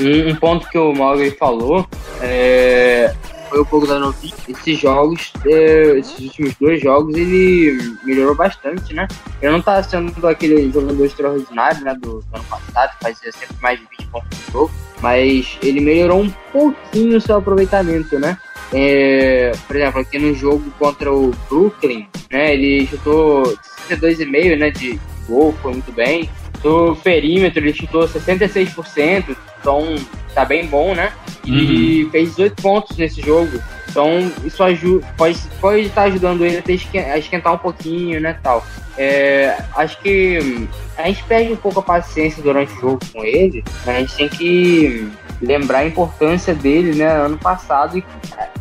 Um, um ponto que o Mauri falou é, foi um pouco da notícia. Esses jogos, é, esses últimos dois jogos, ele melhorou bastante, né? Ele não tá sendo aquele jogador extraordinário, né, do, do ano passado, fazia sempre mais de 20 pontos por jogo. mas ele melhorou um pouquinho o seu aproveitamento, né? É, por exemplo, aqui no jogo contra o Brooklyn, né, ele chutou 62,5% né, de gol, foi muito bem. Do perímetro, ele chutou 66%, então tá bem bom, né? E uhum. fez 18 pontos nesse jogo. Então, isso ajuda, pode, pode estar ajudando ele a esquentar um pouquinho, né, tal. É, acho que a gente perde um pouco a paciência durante o jogo com ele, a gente tem que lembrar a importância dele, né, ano passado e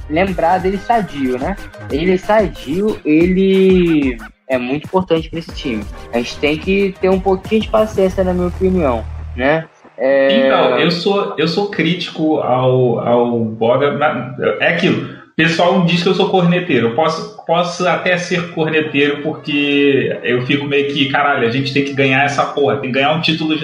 lembrar dele sadio, né? Ele sadio, ele é muito importante para esse time. A gente tem que ter um pouquinho de paciência, na minha opinião, né? É... Então, eu sou, eu sou crítico ao, ao Boga. É aquilo. O pessoal diz que eu sou corneteiro. Eu posso, posso até ser corneteiro porque eu fico meio que, caralho, a gente tem que ganhar essa porra, tem que ganhar um título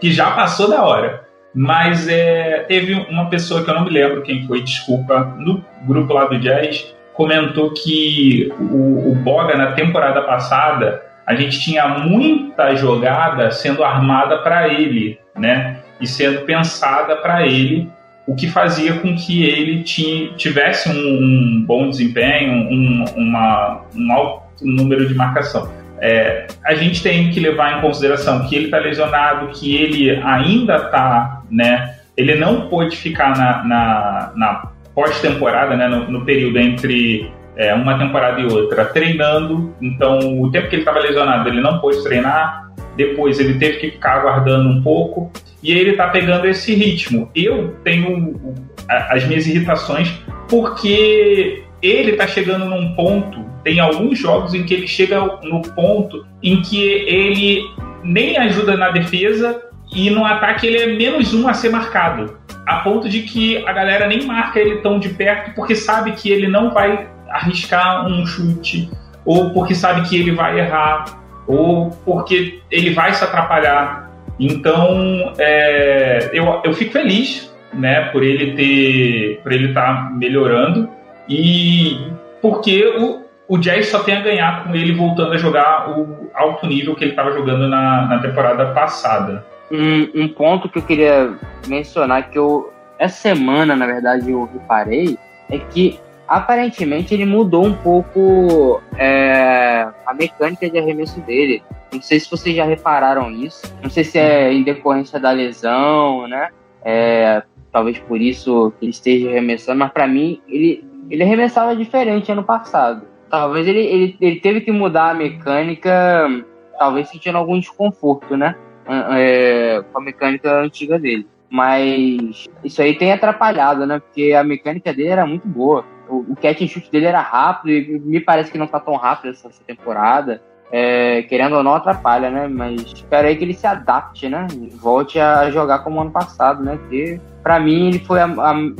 que já passou da hora. Mas é, teve uma pessoa que eu não me lembro quem foi, desculpa, no grupo lá do Jazz, comentou que o, o Boga na temporada passada a gente tinha muita jogada sendo armada para ele, né? E sendo pensada para ele o que fazia com que ele tivesse um, um bom desempenho, um, uma, um alto número de marcação. É, a gente tem que levar em consideração que ele está lesionado, que ele ainda está, né? Ele não pôde ficar na, na, na pós-temporada, né? No, no, período entre é, uma temporada e outra, treinando. Então, o tempo que ele estava lesionado, ele não pôde treinar. Depois, ele teve que ficar aguardando um pouco e ele está pegando esse ritmo. Eu tenho as minhas irritações porque ele está chegando num ponto. Tem alguns jogos em que ele chega no ponto em que ele nem ajuda na defesa e no ataque ele é menos um a ser marcado. A ponto de que a galera nem marca ele tão de perto porque sabe que ele não vai arriscar um chute, ou porque sabe que ele vai errar, ou porque ele vai se atrapalhar. Então, é, eu, eu fico feliz, né, por ele ter, por ele estar tá melhorando e porque o, o Jazz só tem a ganhar com ele voltando a jogar o alto nível que ele estava jogando na, na temporada passada. Um, um, ponto que eu queria mencionar que eu essa semana, na verdade, eu reparei é que aparentemente ele mudou um pouco é, a mecânica de arremesso dele. Não sei se vocês já repararam isso. Não sei se é em decorrência da lesão, né? É, talvez por isso que ele esteja arremessando, mas para mim ele, ele arremessava diferente ano passado. Talvez ele, ele, ele teve que mudar a mecânica, talvez sentindo algum desconforto, né? É, com a mecânica antiga dele. Mas isso aí tem atrapalhado, né? Porque a mecânica dele era muito boa o, catch and shoot dele era rápido e me parece que não tá tão rápido essa, essa temporada. É, querendo ou não, atrapalha, né? Mas espero aí que ele se adapte, né? Volte a jogar como ano passado, né? Porque, pra mim, ele foi a,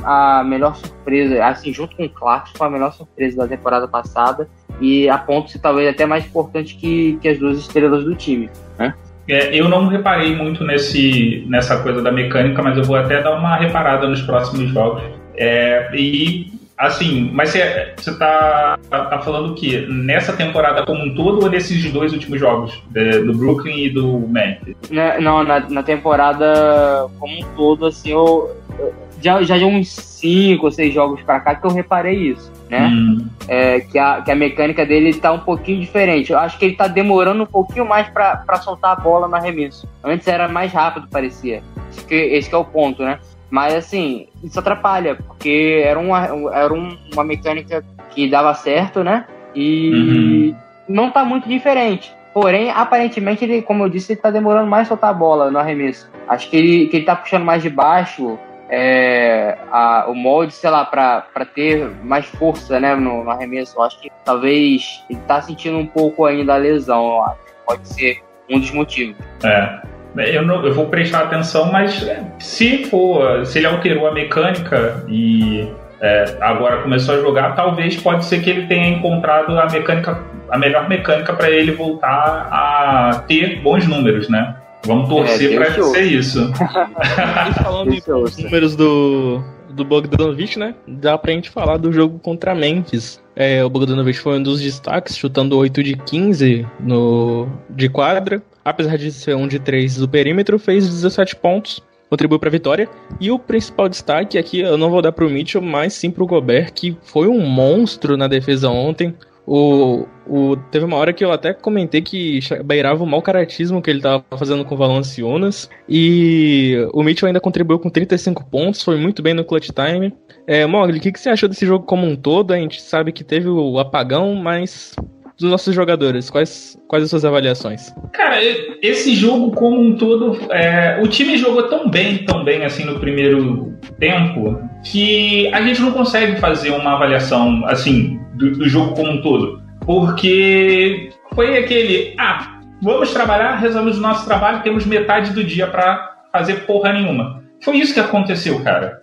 a, a melhor surpresa, assim, junto com o Clark, foi a melhor surpresa da temporada passada e a ponto de talvez até mais importante que, que as duas estrelas do time, né? É, eu não reparei muito nesse, nessa coisa da mecânica, mas eu vou até dar uma reparada nos próximos jogos. É, e Assim, mas você, tá, tá, tá, falando o quê? Nessa temporada como um todo ou nesses dois últimos jogos? De, do Brooklyn e do Memphis? Né, não, na, na temporada como um todo, assim, eu, já, já de uns 5 ou 6 jogos pra cá que eu reparei isso, né? Hum. É, que, a, que a mecânica dele tá um pouquinho diferente. Eu acho que ele tá demorando um pouquinho mais pra, pra soltar a bola no arremesso. Antes era mais rápido, parecia. Esse que, esse que é o ponto, né? Mas assim, isso atrapalha, porque era uma, era uma mecânica que dava certo, né? E uhum. não tá muito diferente. Porém, aparentemente, ele, como eu disse, ele tá demorando mais a soltar a bola no arremesso. Acho que ele, que ele tá puxando mais de baixo é, a, o molde, sei lá, para ter mais força né, no, no arremesso. Eu acho que talvez ele tá sentindo um pouco ainda a lesão, eu acho. Pode ser um dos motivos. É. Eu, não, eu vou prestar atenção, mas é, se for, se ele alterou a mecânica e é, agora começou a jogar, talvez pode ser que ele tenha encontrado a mecânica, a melhor mecânica para ele voltar a ter bons números, né? Vamos torcer é, para ser isso. e falando em números do, do Bogdanovich, né? Dá pra gente falar do jogo contra Memphis. É, o Bogdanovich foi um dos destaques, chutando 8 de 15 no, de quadra apesar de ser um de 3 do perímetro, fez 17 pontos, contribuiu para a vitória. E o principal destaque aqui eu não vou dar para o Mitchell, mas sim para o Gobert, que foi um monstro na defesa ontem. O, o, teve uma hora que eu até comentei que beirava o mau caratismo que ele estava fazendo com o Valanciunas. E o Mitchell ainda contribuiu com 35 pontos, foi muito bem no clutch time. É, Mogli, o que, que você achou desse jogo como um todo? A gente sabe que teve o apagão, mas dos nossos jogadores, quais, quais as suas avaliações? Cara, esse jogo como um todo, é, o time jogou tão bem, tão bem assim no primeiro tempo, que a gente não consegue fazer uma avaliação assim do, do jogo como um todo. Porque foi aquele, ah, vamos trabalhar, resolvemos o nosso trabalho, temos metade do dia para fazer porra nenhuma. Foi isso que aconteceu, cara.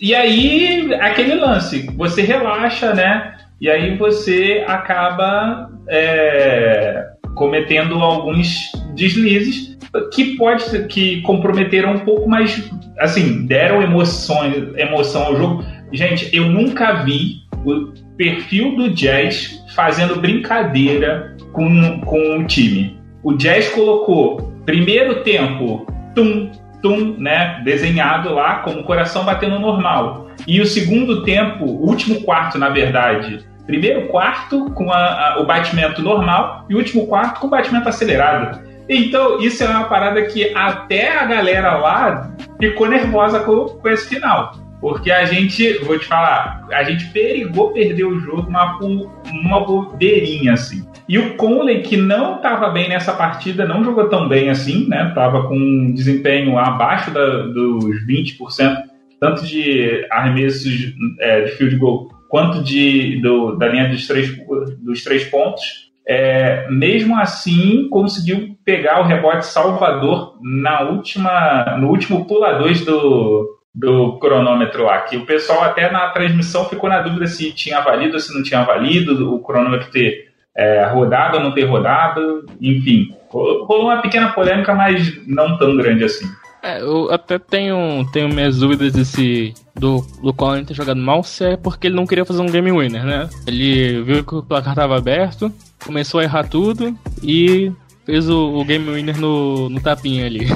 E aí, aquele lance, você relaxa, né? E aí você acaba é, cometendo alguns deslizes que pode que comprometeram um pouco, mas assim deram emoções, emoção ao jogo. Gente, eu nunca vi o perfil do Jazz fazendo brincadeira com, com o time. O Jazz colocou primeiro tempo tum tum, né, desenhado lá como coração batendo normal. E o segundo tempo, o último quarto, na verdade, primeiro quarto com a, a, o batimento normal e o último quarto com o batimento acelerado. Então, isso é uma parada que até a galera lá ficou nervosa com, com esse final. Porque a gente, vou te falar, a gente perigou perder o jogo uma, uma bobeirinha, assim. E o Conley, que não estava bem nessa partida, não jogou tão bem assim, né? Tava com um desempenho abaixo da, dos 20%, tanto de arremessos é, de field goal quanto de, do, da linha dos três, dos três pontos. É, mesmo assim, conseguiu pegar o rebote salvador na última, no último pula 2 do, do cronômetro lá, que o pessoal até na transmissão ficou na dúvida se tinha valido ou se não tinha valido, o cronômetro ter é, rodado ou não ter rodado, enfim. Rolou uma pequena polêmica, mas não tão grande assim. É, eu até tenho, tenho minhas dúvidas desse do, do Colin ter jogado mal, se é porque ele não queria fazer um game winner, né? Ele viu que o placar estava aberto, começou a errar tudo e fez o, o game winner no, no tapinha ali. [LAUGHS]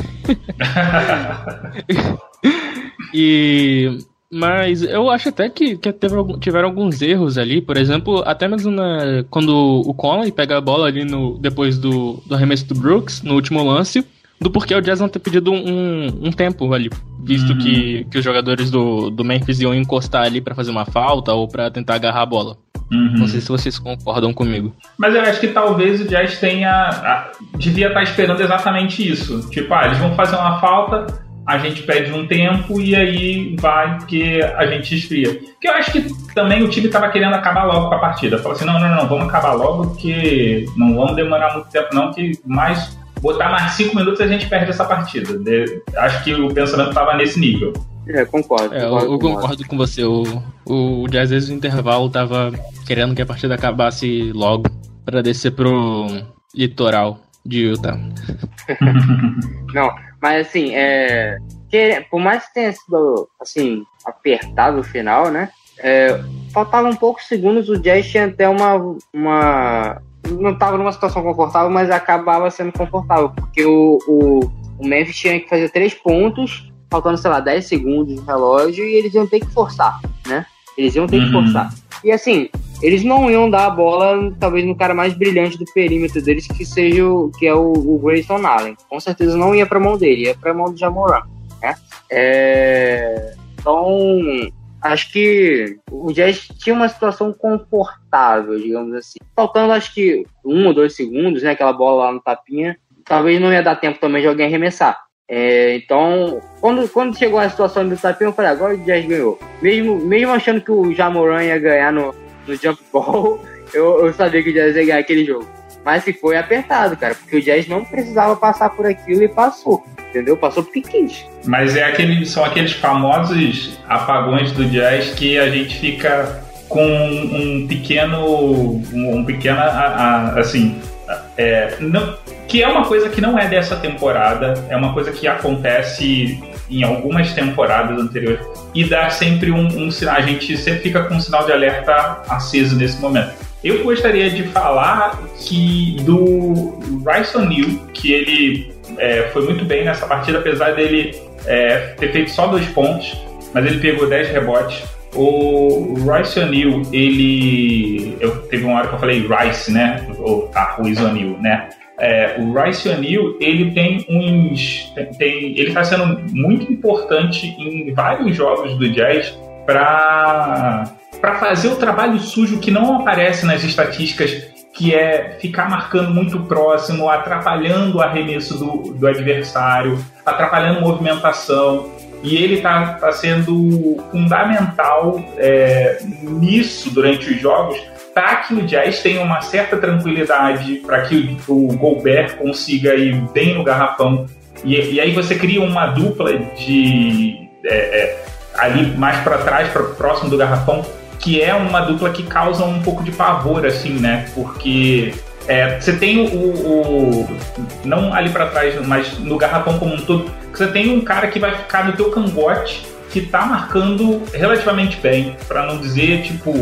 [LAUGHS] e mas eu acho até que, que teve, tiveram alguns erros ali, por exemplo, até mesmo na, quando o Conley pega a bola ali no, depois do, do arremesso do Brooks, no último lance, do porquê o Jazz não ter pedido um, um tempo ali, visto uhum. que, que os jogadores do, do Memphis iam encostar ali para fazer uma falta ou para tentar agarrar a bola. Uhum. Não sei se vocês concordam comigo. Mas eu acho que talvez o Jazz tenha. A, devia estar esperando exatamente isso. Tipo, ah, eles vão fazer uma falta, a gente pede um tempo e aí vai que a gente esfria. Que eu acho que também o time estava querendo acabar logo com a partida. Falou assim, não, não, não, vamos acabar logo porque não vamos demorar muito tempo não, que mais botar mais cinco minutos a gente perde essa partida. De, acho que o pensamento estava nesse nível. É, concordo. É, concordo eu, eu concordo com você. O, o, o às vezes no intervalo tava querendo que a partida acabasse logo para descer pro litoral de Utah. [LAUGHS] não, mas assim, é, que, por mais que tenha sido assim, apertado o final, né? É, faltavam poucos segundos, o Jazz tinha até uma. uma não estava numa situação confortável, mas acabava sendo confortável, porque o, o, o Memphis tinha que fazer três pontos, faltando, sei lá, 10 segundos no relógio, e eles iam ter que forçar, né? Eles iam ter uhum. que forçar. E assim, eles não iam dar a bola, talvez, no cara mais brilhante do perímetro deles, que seja o, que é o, o Grayson Allen. Com certeza não ia pra mão dele, ia pra mão do Jamoran. Né? É... Então, acho que o Jazz tinha uma situação confortável, digamos assim. Faltando, acho que, um ou dois segundos, né? Aquela bola lá no tapinha. Talvez não ia dar tempo também de alguém arremessar. É, então, quando, quando chegou a situação do tapinha, eu falei, agora o Jazz ganhou. Mesmo, mesmo achando que o Jamoran ia ganhar no, no jump ball, [LAUGHS] eu, eu sabia que o Jazz ia ganhar aquele jogo. Mas se foi apertado, cara, porque o Jazz não precisava passar por aquilo e passou. Entendeu? Passou porque quis. Mas é aquele, são aqueles famosos apagões do Jazz que a gente fica com um pequeno. um pequeno. assim. É, não, que é uma coisa que não é dessa temporada, é uma coisa que acontece em algumas temporadas anteriores e dá sempre um, um sinal. A gente sempre fica com um sinal de alerta aceso nesse momento. Eu gostaria de falar que do Bryson New, que ele é, foi muito bem nessa partida, apesar dele é, ter feito só dois pontos, mas ele pegou 10 rebotes. O Rice O'Neal, ele. Eu, teve uma hora que eu falei Rice, né? Ou Ruiz O'Neal, né? É, o Rice O'Neal, ele tem uns. Tem, ele está sendo muito importante em vários jogos do Jazz para fazer o trabalho sujo que não aparece nas estatísticas, que é ficar marcando muito próximo, atrapalhando o arremesso do, do adversário, atrapalhando movimentação. E ele está tá sendo fundamental é, nisso durante os jogos, que o Jazz tenha uma certa tranquilidade, para que o, Gobert consiga ir bem no garrafão. E, e aí você cria uma dupla de. É, é, ali mais para trás, para próximo do garrafão, que é uma dupla que causa um pouco de pavor, assim, né? Porque é, você tem o, o, não ali para trás, mas no garrafão como um todo, você tem um cara que vai ficar no teu cangote que tá marcando relativamente bem, para não dizer tipo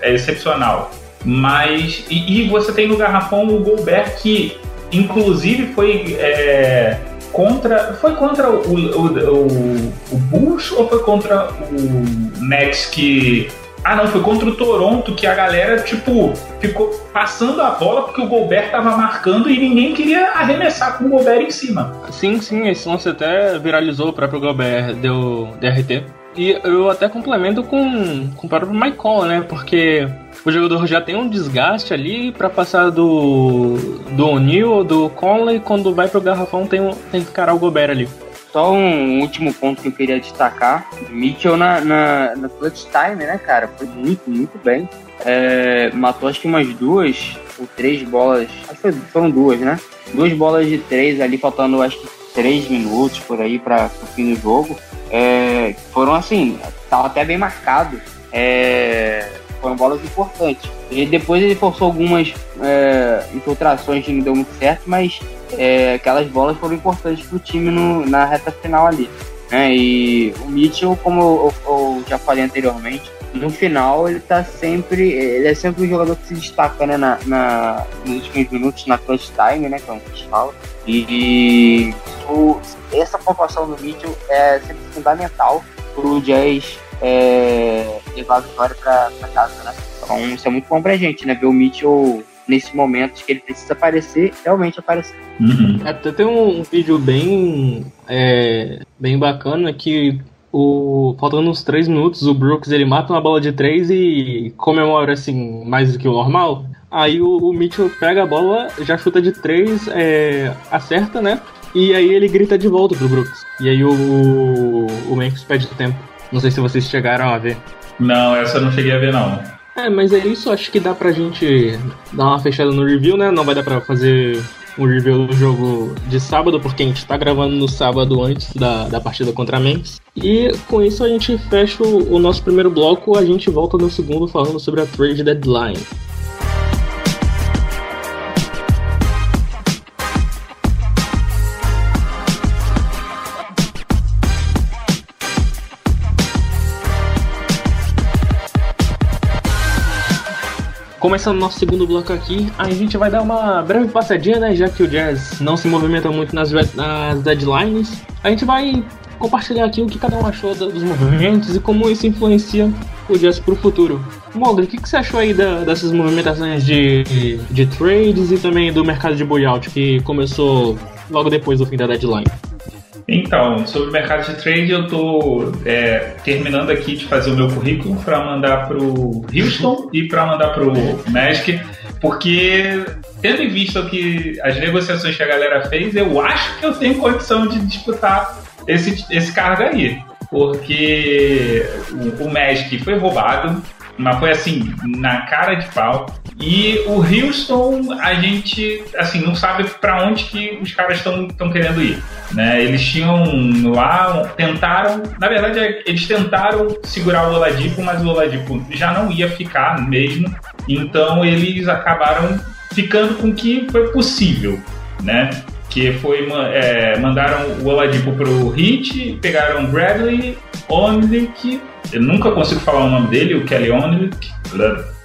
é excepcional. Mas e, e, você tem no garrafão o Gobert que inclusive foi é, contra foi contra o, o, o, o ou foi contra o Nets que ah, não, foi contra o Toronto que a galera, tipo, ficou passando a bola porque o Gobert tava marcando e ninguém queria arremessar com o Gobert em cima. Sim, sim, esse lance até viralizou, o próprio Gobert deu DRT. E eu até complemento com, com o próprio Conley, né? Porque o jogador já tem um desgaste ali para passar do, do O'Neal ou do Conley, quando vai pro garrafão tem, tem que encarar o Gobert ali. Só um último ponto que eu queria destacar. Mitchell na, na, na clutch time, né, cara? Foi muito, muito bem. É, matou acho que umas duas ou três bolas. Acho que foram duas, né? Duas bolas de três ali, faltando acho que três minutos por aí para o fim do jogo. É, foram assim, tava até bem marcado. É, foram bolas importantes. E depois ele forçou algumas é, infiltrações que não deu muito certo, mas é, aquelas bolas foram importantes para o time no, na reta final ali. Né? E o Mitchell, como eu, eu, já falei anteriormente, no final ele tá sempre. Ele é sempre um jogador que se destaca né, na, na nos últimos minutos na clutch time, né? Como a gente fala. E o, essa pontuação do Mitchell é sempre fundamental para o Jazz é, levar a vitória para casa, né? Então isso é muito bom pra gente, né? Ver o Mitchell nesse momento que ele precisa aparecer, realmente aparecer. Uhum. Até tem um, um vídeo bem, é, bem bacana que o, faltando uns 3 minutos, o Brooks ele mata uma bola de 3 e comemora assim mais do que o normal. Aí o, o Mitchell pega a bola, já chuta de 3, é, acerta, né? E aí ele grita de volta pro Brooks. E aí o, o Memphis pede tempo. Não sei se vocês chegaram a ver. Não, essa eu não cheguei a ver não. É, mas é isso, acho que dá pra gente dar uma fechada no review, né? Não vai dar pra fazer um review do jogo de sábado, porque a gente tá gravando no sábado antes da, da partida contra a Memphis. E com isso a gente fecha o, o nosso primeiro bloco, a gente volta no segundo falando sobre a trade deadline. Começando nosso segundo bloco aqui, a gente vai dar uma breve passadinha, né? Já que o Jazz não se movimenta muito nas, nas deadlines. A gente vai compartilhar aqui o que cada um achou dos movimentos e como isso influencia o Jazz pro futuro. Mogli, o que, que você achou aí da, dessas movimentações de, de, de trades e também do mercado de buyout que começou logo depois do fim da deadline? Então, sobre o mercado de trade, eu estou é, terminando aqui de fazer o meu currículo para mandar para o Houston e para mandar para o Magic, porque tendo em vista que as negociações que a galera fez, eu acho que eu tenho condição de disputar esse, esse cargo aí. Porque o, o Magic foi roubado, mas foi assim, na cara de pau. E o Houston, a gente, assim, não sabe para onde que os caras estão querendo ir. Né? Eles tinham lá, tentaram, na verdade, eles tentaram segurar o Oladipo, mas o Oladipo já não ia ficar mesmo. Então eles acabaram ficando com o que foi possível, né? Que foi, é, mandaram o Oladipo pro Heat, pegaram Bradley, Onlick, eu nunca consigo falar o nome dele, o Kelly Onlick,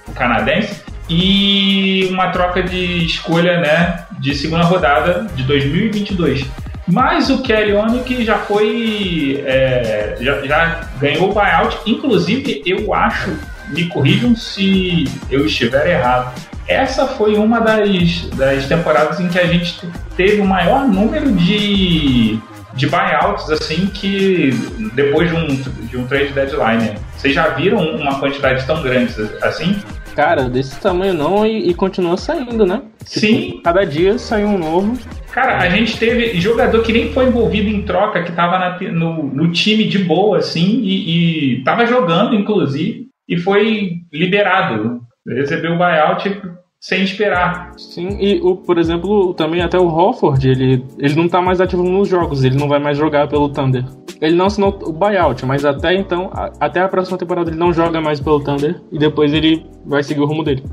o canadense, e uma troca de escolha, né, de segunda rodada de 2022. Mas o Kelly Olynyk já foi. É, já, já ganhou o buyout. Inclusive, eu acho, me corrijam se eu estiver errado. Essa foi uma das, das temporadas em que a gente teve o maior número de, de buyouts, assim, que depois de um, de um trade deadline. Vocês já viram uma quantidade tão grande assim? Cara, desse tamanho não e, e continua saindo, né? Sim. Tipo, cada dia sai um novo. Cara, a gente teve jogador que nem foi envolvido em troca, que tava na, no, no, time de boa, assim, e, e tava jogando, inclusive, e foi liberado. Recebeu o buyout sem esperar. Sim, e o, por exemplo, também até o Hofford, ele, ele não tá mais ativo nos jogos, ele não vai mais jogar pelo Thunder. Ele não assinou o buyout, mas até então, a, até a próxima temporada ele não joga mais pelo Thunder e depois ele vai seguir o rumo dele.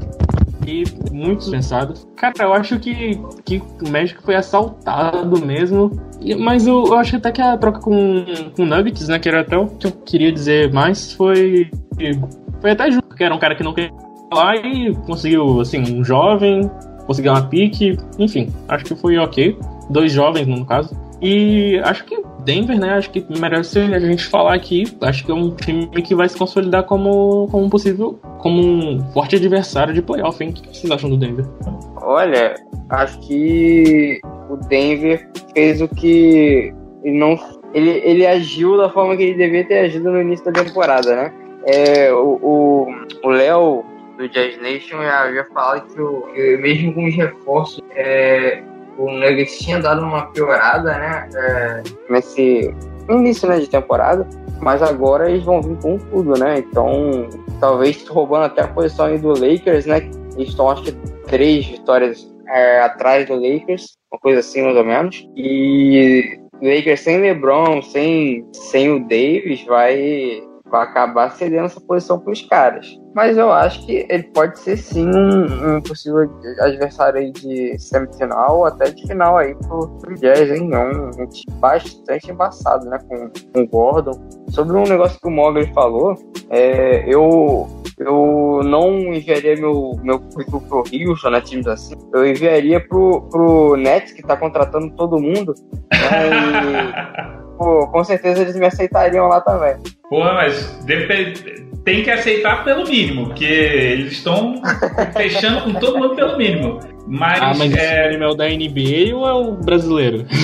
E muitos pensados. Cara, eu acho que, que o Magic foi assaltado mesmo. E, mas eu, eu acho até que a troca com, com Nuggets, né, que era até o que eu queria dizer mais, foi. Foi até justo, porque era um cara que não queria lá e conseguiu, assim, um jovem, conseguiu uma pique, enfim, acho que foi ok. Dois jovens, no caso. E acho que Denver, né? Acho que merece a gente falar aqui. Acho que é um time que vai se consolidar como, como possível, como um forte adversário de playoff, hein? O que vocês acham do Denver? Olha, acho que o Denver fez o que ele não. Ele, ele agiu da forma que ele devia ter agido no início da temporada, né? É, o Léo do Jazz Nation já havia falado que, o, que mesmo com os reforços, é, o Nuggets tinha dado uma piorada, né? É, nesse início né, de temporada, mas agora eles vão vir com tudo, né? Então, talvez roubando até a posição aí do Lakers, né? Eles estão, acho que, três vitórias é, atrás do Lakers, uma coisa assim, mais ou menos. E Lakers sem LeBron, sem, sem o Davis, vai, vai acabar cedendo essa posição para os caras. Mas eu acho que ele pode ser sim um, um possível adversário aí de semifinal ou até de final aí pro, pro Jazz, hein? É um, um time bastante embaçado, né? Com, com o Gordon. Sobre um negócio que o Mogli falou, é, eu, eu não enviaria meu, meu currículo pro Houston, né? Times assim. Eu enviaria pro, pro Nets, que tá contratando todo mundo. Né, [LAUGHS] e, pô, com certeza eles me aceitariam lá também. Pô, mas tem que aceitar pelo mínimo, porque eles estão [LAUGHS] fechando com todo mundo pelo mínimo. Mas, ah, mas é... esse é o da NBA ou é o brasileiro? [LAUGHS]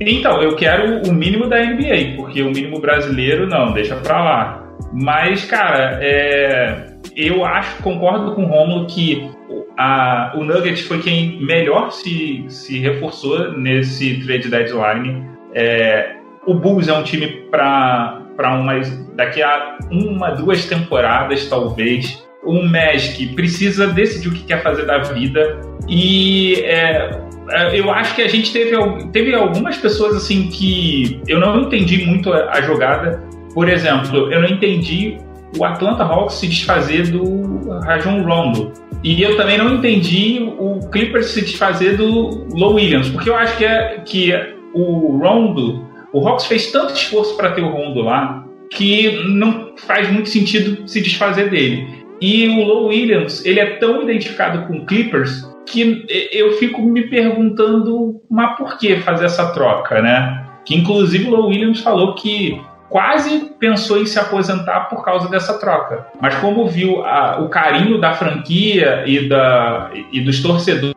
então, eu quero o mínimo da NBA, porque o mínimo brasileiro não, deixa pra lá. Mas, cara, é... eu acho, concordo com o Romulo que a, o Nuggets foi quem melhor se, se reforçou nesse trade deadline. É, o Bulls é um time para umas daqui a uma, duas temporadas talvez. O Magic precisa decidir o que quer fazer da vida e é, é, eu acho que a gente teve, teve algumas pessoas assim que eu não entendi muito a, a jogada. Por exemplo, eu não entendi o Atlanta Hawks se desfazer do Rajon Rondo. E eu também não entendi o Clippers se desfazer do Low Williams, porque eu acho que, é, que o Rondo o Hawks fez tanto esforço para ter o Rondo lá que não faz muito sentido se desfazer dele. E o Low Williams, ele é tão identificado com Clippers que eu fico me perguntando, mas por que fazer essa troca, né? Que inclusive o Low Williams falou que quase pensou em se aposentar por causa dessa troca. Mas como viu a, o carinho da franquia e, da, e dos torcedores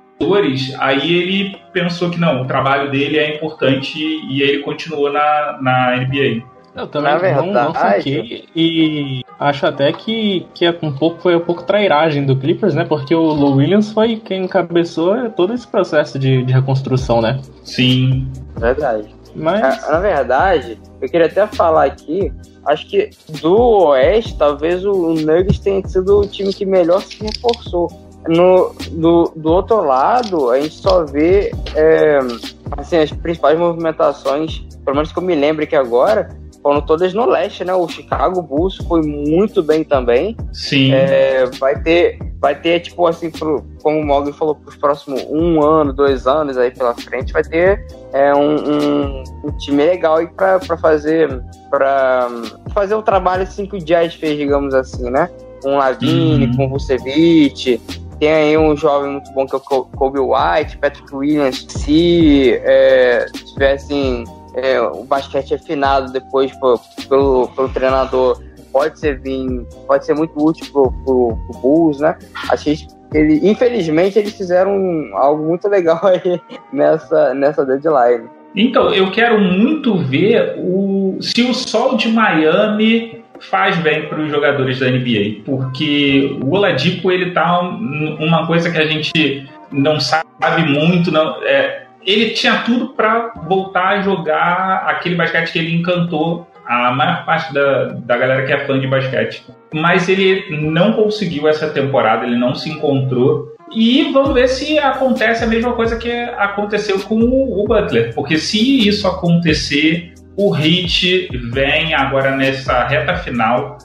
aí ele pensou que não, o trabalho dele é importante e ele continuou na, na NBA. Eu também na verdade, não, não fiquei e acho até que, que é um pouco, foi um pouco trairagem do Clippers, né? Porque o Lou Williams foi quem encabeçou todo esse processo de, de reconstrução, né? Sim. Verdade. Mas... Na, verdade, eu queria até falar aqui, acho que do Oeste, talvez o Nuggets tenha sido o time que melhor se reforçou. No, do, do outro lado, a gente só vê é, assim, as principais movimentações, pelo menos que eu me lembro que agora, foram todas no leste, né? O Chicago Bulls foi muito bem também. Sim. É, vai ter, vai ter tipo assim, pro, como o Morgan falou, para os próximos um ano, dois anos aí pela frente, vai ter é, um, um, um time legal aí para fazer para fazer o trabalho assim que o Jazz fez, digamos assim, né? Com Lavine, hum. com Vucevic, tem aí um jovem muito bom que é o Kobe White, Patrick Williams. Se é, tivessem é, o basquete afinado depois pelo, pelo treinador, pode ser vir, pode ser muito útil pro, pro, pro Bulls, né? Que ele, infelizmente eles fizeram algo muito legal [LAUGHS] aí nessa, nessa deadline. Então, eu quero muito ver o, se o sol de Miami faz bem para os jogadores da NBA, porque o Oladipo ele tá um, uma coisa que a gente não sabe muito, não é, ele tinha tudo para voltar a jogar aquele basquete que ele encantou a maior parte da, da galera que é fã de basquete. Mas ele não conseguiu essa temporada, ele não se encontrou. E vamos ver se acontece a mesma coisa que aconteceu com o Butler. Porque se isso acontecer, o Hit vem agora nessa reta final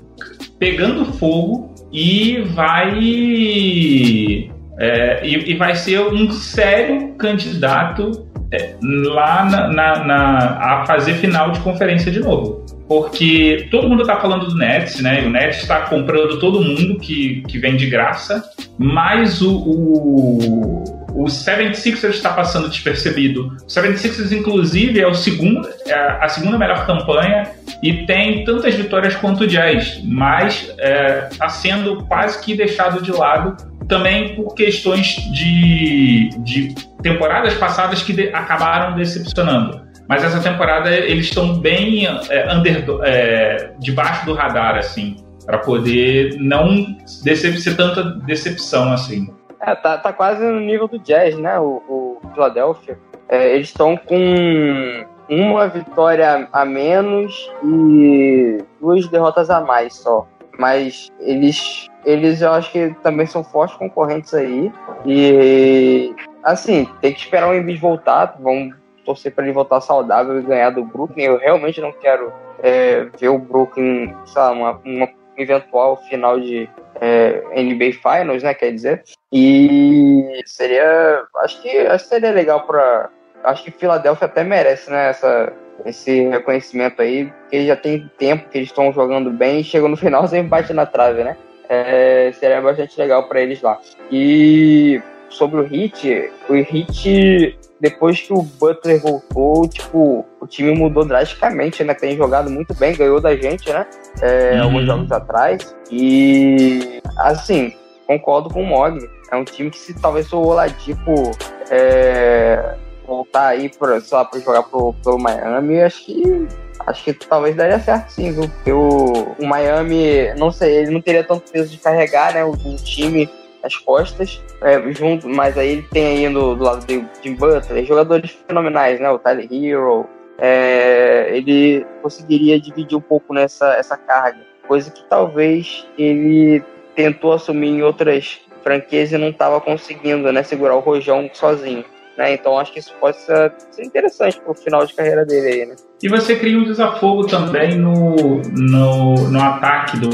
pegando fogo e vai é, e, e, vai ser um sério candidato é, lá na, na, na, a fazer final de conferência de novo. Porque todo mundo está falando do Nets, né? O Nets está comprando todo mundo que, que vem de graça, mas o, o o 76ers está passando despercebido. O 76ers, inclusive, é, o segundo, é a segunda melhor campanha e tem tantas vitórias quanto o Jazz, mas está é, sendo quase que deixado de lado também por questões de, de temporadas passadas que de, acabaram decepcionando. Mas essa temporada eles estão bem é, under, é, debaixo do radar, assim, para poder não ser tanta decepção assim. É, tá, tá quase no nível do Jazz, né? O, o Philadelphia. É, eles estão com uma vitória a menos e duas derrotas a mais só. Mas eles, eles eu acho que também são fortes concorrentes aí. E assim, tem que esperar o Embiid voltar. Vamos torcer para ele voltar saudável e ganhar do Brooklyn. Eu realmente não quero é, ver o Brooklyn, sei lá, uma, uma eventual final de é, NBA Finals, né? Quer dizer. E seria. Acho que, acho que seria legal para. Acho que Filadélfia até merece, né? Essa, esse reconhecimento aí, porque já tem tempo que eles estão jogando bem e chegam no [LAUGHS] final sempre bate na trave, né? É, seria bastante legal para eles lá. E sobre o Hit, o Hit, depois que o Butler voltou, tipo, o time mudou drasticamente, né? Tem jogado muito bem, ganhou da gente, né? É, uhum. Alguns jogos atrás. E, assim, concordo com o Mogli. É um time que se talvez o Oladipo é, voltar aí pra, lá, pra jogar pro, Miami, acho que acho que talvez daria certo sim, viu? Porque o, o Miami, não sei, ele não teria tanto peso de carregar, né? O, time as costas, é, junto, mas aí ele tem aí do, do lado de Butler jogadores fenomenais, né? O Tyler Hero. É, ele conseguiria dividir um pouco nessa essa carga, coisa que talvez ele tentou assumir em outras franquias e não estava conseguindo, né? Segurar o rojão sozinho. Né? Então acho que isso pode ser, ser interessante para o final de carreira dele aí, né? E você cria um desafogo também no, no, no ataque do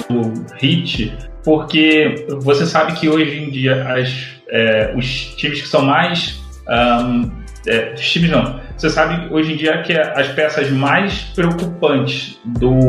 Hit, porque você sabe que hoje em dia as, é, os times que são mais. Um, é, os times não. Você sabe hoje em dia que as peças mais preocupantes do,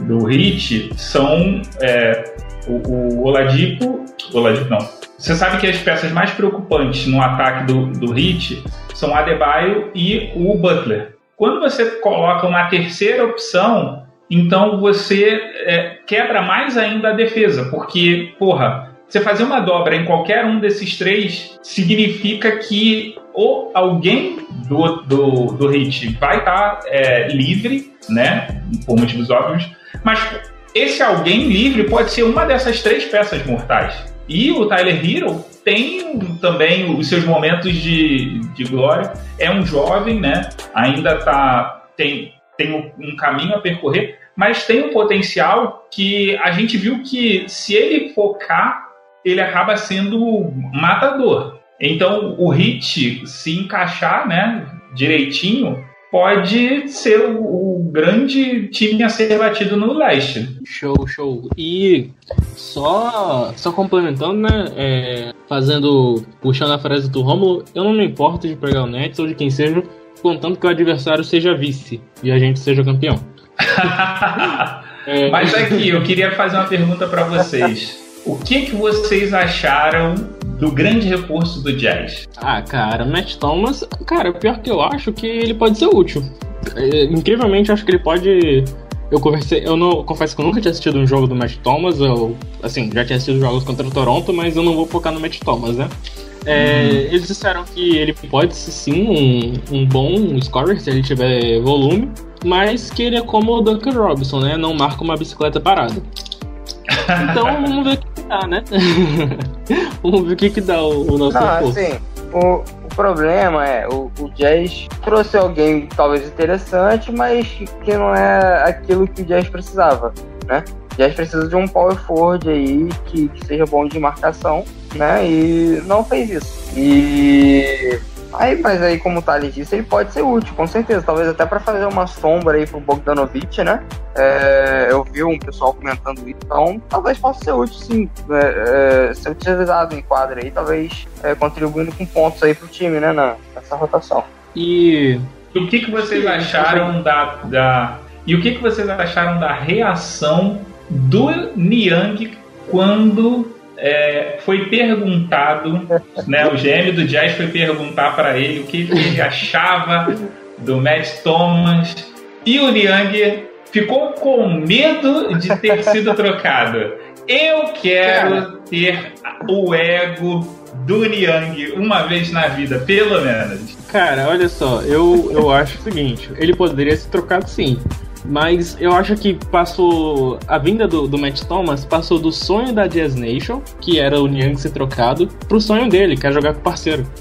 do Hit são é, o, o Oladipo. Oladipo não. Você sabe que as peças mais preocupantes no ataque do, do Hit são Adebayo e o Butler. Quando você coloca uma terceira opção, então você é, quebra mais ainda a defesa, porque, porra, você fazer uma dobra em qualquer um desses três significa que ou alguém do, do, do hit vai estar tá, é, livre, né? Por motivos óbvios, mas esse alguém livre pode ser uma dessas três peças mortais. E o Tyler Hero tem também os seus momentos de, de glória. É um jovem, né? Ainda tá, tem, tem um caminho a percorrer, mas tem um potencial que a gente viu que se ele focar, ele acaba sendo matador. Então o hit se encaixar, né, direitinho, pode ser o, o, grande time a ser batido no leste. Show, show. E só, só complementando, né? É, fazendo, puxando a frase do Romulo, eu não me importo de pegar o Nets ou de quem seja, contanto que o adversário seja vice e a gente seja campeão. [LAUGHS] é... Mas aqui, eu queria fazer uma pergunta para vocês. O que, que vocês acharam do grande reforço do Jazz? Ah, cara, Matt Thomas, cara, pior que eu acho que ele pode ser útil. É, incrivelmente, eu acho que ele pode. Eu conversei, eu não confesso que eu nunca tinha assistido um jogo do Matt Thomas, eu assim, já tinha assistido jogos contra o Toronto, mas eu não vou focar no Matt Thomas, né? É, Eles disseram que ele pode ser sim um, um bom scorer se ele tiver volume, mas que ele é como o Duncan Robinson, né? Não marca uma bicicleta parada. [LAUGHS] Então vamos ver o que, que dá, né? [LAUGHS] vamos ver o que, que dá o, o nosso Não, assim, o, o problema é, o, o Jazz trouxe alguém talvez interessante, mas que não é aquilo que o Jazz precisava, né? O Jazz precisa de um power forward aí que, que seja bom de marcação, né? E não fez isso. E aí, mas aí como Thales disse, ele pode ser útil, com certeza. Talvez até para fazer uma sombra aí pro Bogdanovich, né? É, eu vi um pessoal comentando isso, então talvez possa ser útil sim, é, é, ser utilizado em quadra aí, talvez é, contribuindo com pontos aí pro time, né, na, nessa rotação. E E o que, que vocês acharam da, da. E o que, que vocês acharam da reação do Niang quando é, foi perguntado, né? O GM do Jazz foi perguntar para ele o que, que ele achava do Matt Thomas e o Niang ficou com medo de ter sido trocado. Eu quero ter o ego do Niang uma vez na vida, pelo menos. Cara, olha só, eu, eu acho o seguinte, ele poderia ser trocado sim. Mas eu acho que passou. A vinda do, do Matt Thomas passou do sonho da Jazz Nation, que era o Niang ser trocado, pro sonho dele, que é jogar com o parceiro. [LAUGHS]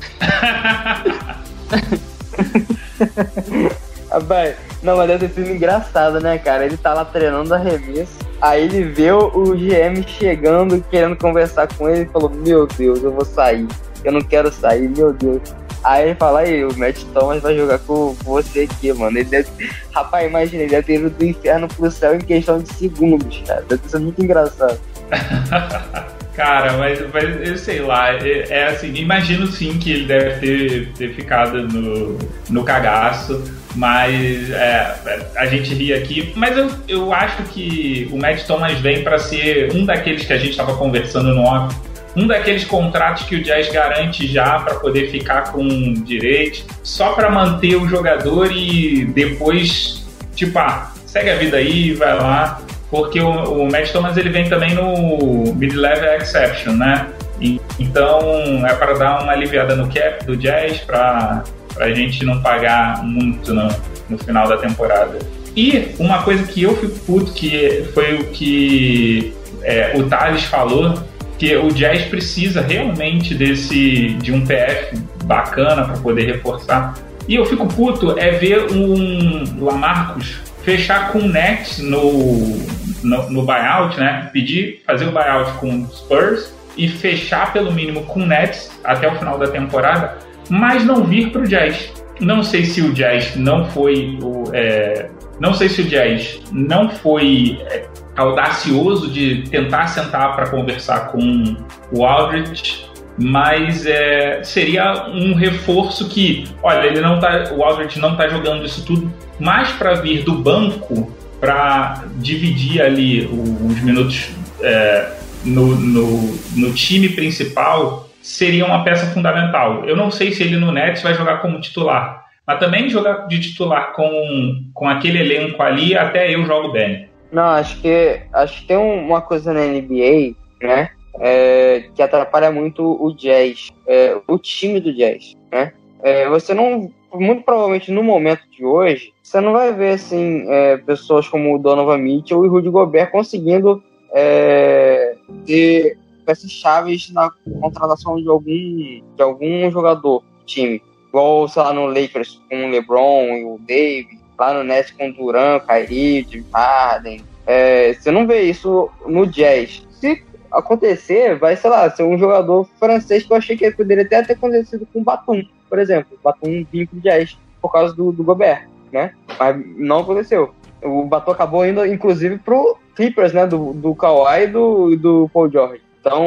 Rapaz, não, mas deve ter sido engraçado, né, cara? Ele tá lá treinando arremesso, aí ele vê o GM chegando, querendo conversar com ele, e falou: Meu Deus, eu vou sair, eu não quero sair, meu Deus. Aí ele fala: Aí, o Matt Thomas vai jogar com, você aqui, mano. Ele deve... Rapaz, imagina, ele deve ter ido do inferno pro céu em questão de segundos, cara. Deve sido muito engraçado. [LAUGHS] Cara, mas, mas eu sei lá, é, é assim, imagino sim que ele deve ter, ter ficado no, no cagaço, mas é, a gente ri aqui. Mas eu, eu acho que o Matt Thomas vem para ser um daqueles que a gente estava conversando no off, um daqueles contratos que o Jazz garante já para poder ficar com direito, só para manter o jogador e depois, tipo, ah, segue a vida aí, vai lá porque o, o Matt Thomas ele vem também no mid-level exception, né? E, então é para dar uma aliviada no cap do Jazz para a gente não pagar muito no, no final da temporada. E uma coisa que eu fico puto que foi o que é, o Thales falou que o Jazz precisa realmente desse de um PF bacana para poder reforçar. E eu fico puto é ver um Lamarcus fechar com o Nets no, no, no, buyout, né? Pedir, fazer o buyout com o Spurs e fechar pelo mínimo com o Nets até o final da temporada, mas não vir para o Jazz. Não sei se o Jazz não foi o, é, não sei se o Jazz não foi é, audacioso de tentar sentar para conversar com o Aldrich, mas é, seria um reforço que, olha, ele não tá, o Aldrich não está jogando isso tudo, mas para vir do banco para dividir ali os minutos é, no, no, no, time principal seria uma peça fundamental. Eu não sei se ele no Nets vai jogar como titular, mas também jogar de titular com, com aquele elenco ali, até eu jogo bem. Não, acho que acho que tem uma coisa na NBA, né, é, que atrapalha muito o Jazz, é, o time do Jazz, né? É, você não, muito provavelmente no momento de hoje, você não vai ver assim é, pessoas como o Donovan Mitchell e Rudy Gobert conseguindo é, ter peças chaves na contratação de algum de algum jogador do time, igual sei lá no Lakers com o LeBron e o David, lá no Nets com Duran, Kyrie, Jim Harden. É, você não vê isso no Jazz. Se acontecer, vai, sei lá, ser um jogador francês que eu achei que poderia até ter acontecido com o Batum, por exemplo. Batum vinha pro Jazz por causa do, do Gobert, né? Mas não aconteceu. O Batum acabou indo, inclusive, pro Clippers, né? Do, do Kawhi e do, do Paul George. Então,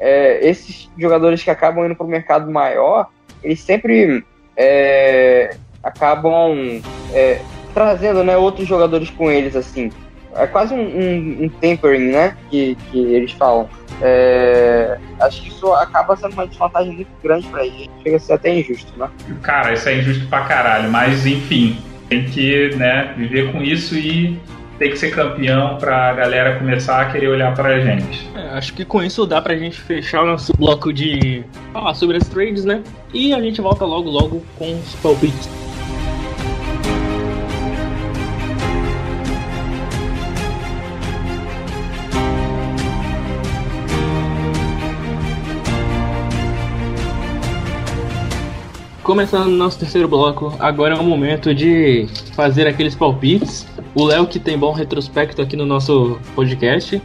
é, esses jogadores que acabam indo pro mercado maior, eles sempre é, acabam é, trazendo né, outros jogadores com eles, assim. é quase um, um, um tempering, né? Que, que eles falam. É, acho que isso acaba sendo uma desvantagem muito grande pra gente. Chega a ser até injusto, né? Cara, isso é injusto pra caralho, mas enfim, tem que né, viver com isso e tem que ser campeão pra galera começar a querer olhar pra gente. É, acho que com isso dá pra gente fechar o nosso bloco de falar sobre as trades, né? E a gente volta logo, logo com os palpites. Começando no nosso terceiro bloco, agora é o momento de fazer aqueles palpites. O Léo que tem bom retrospecto aqui no nosso podcast.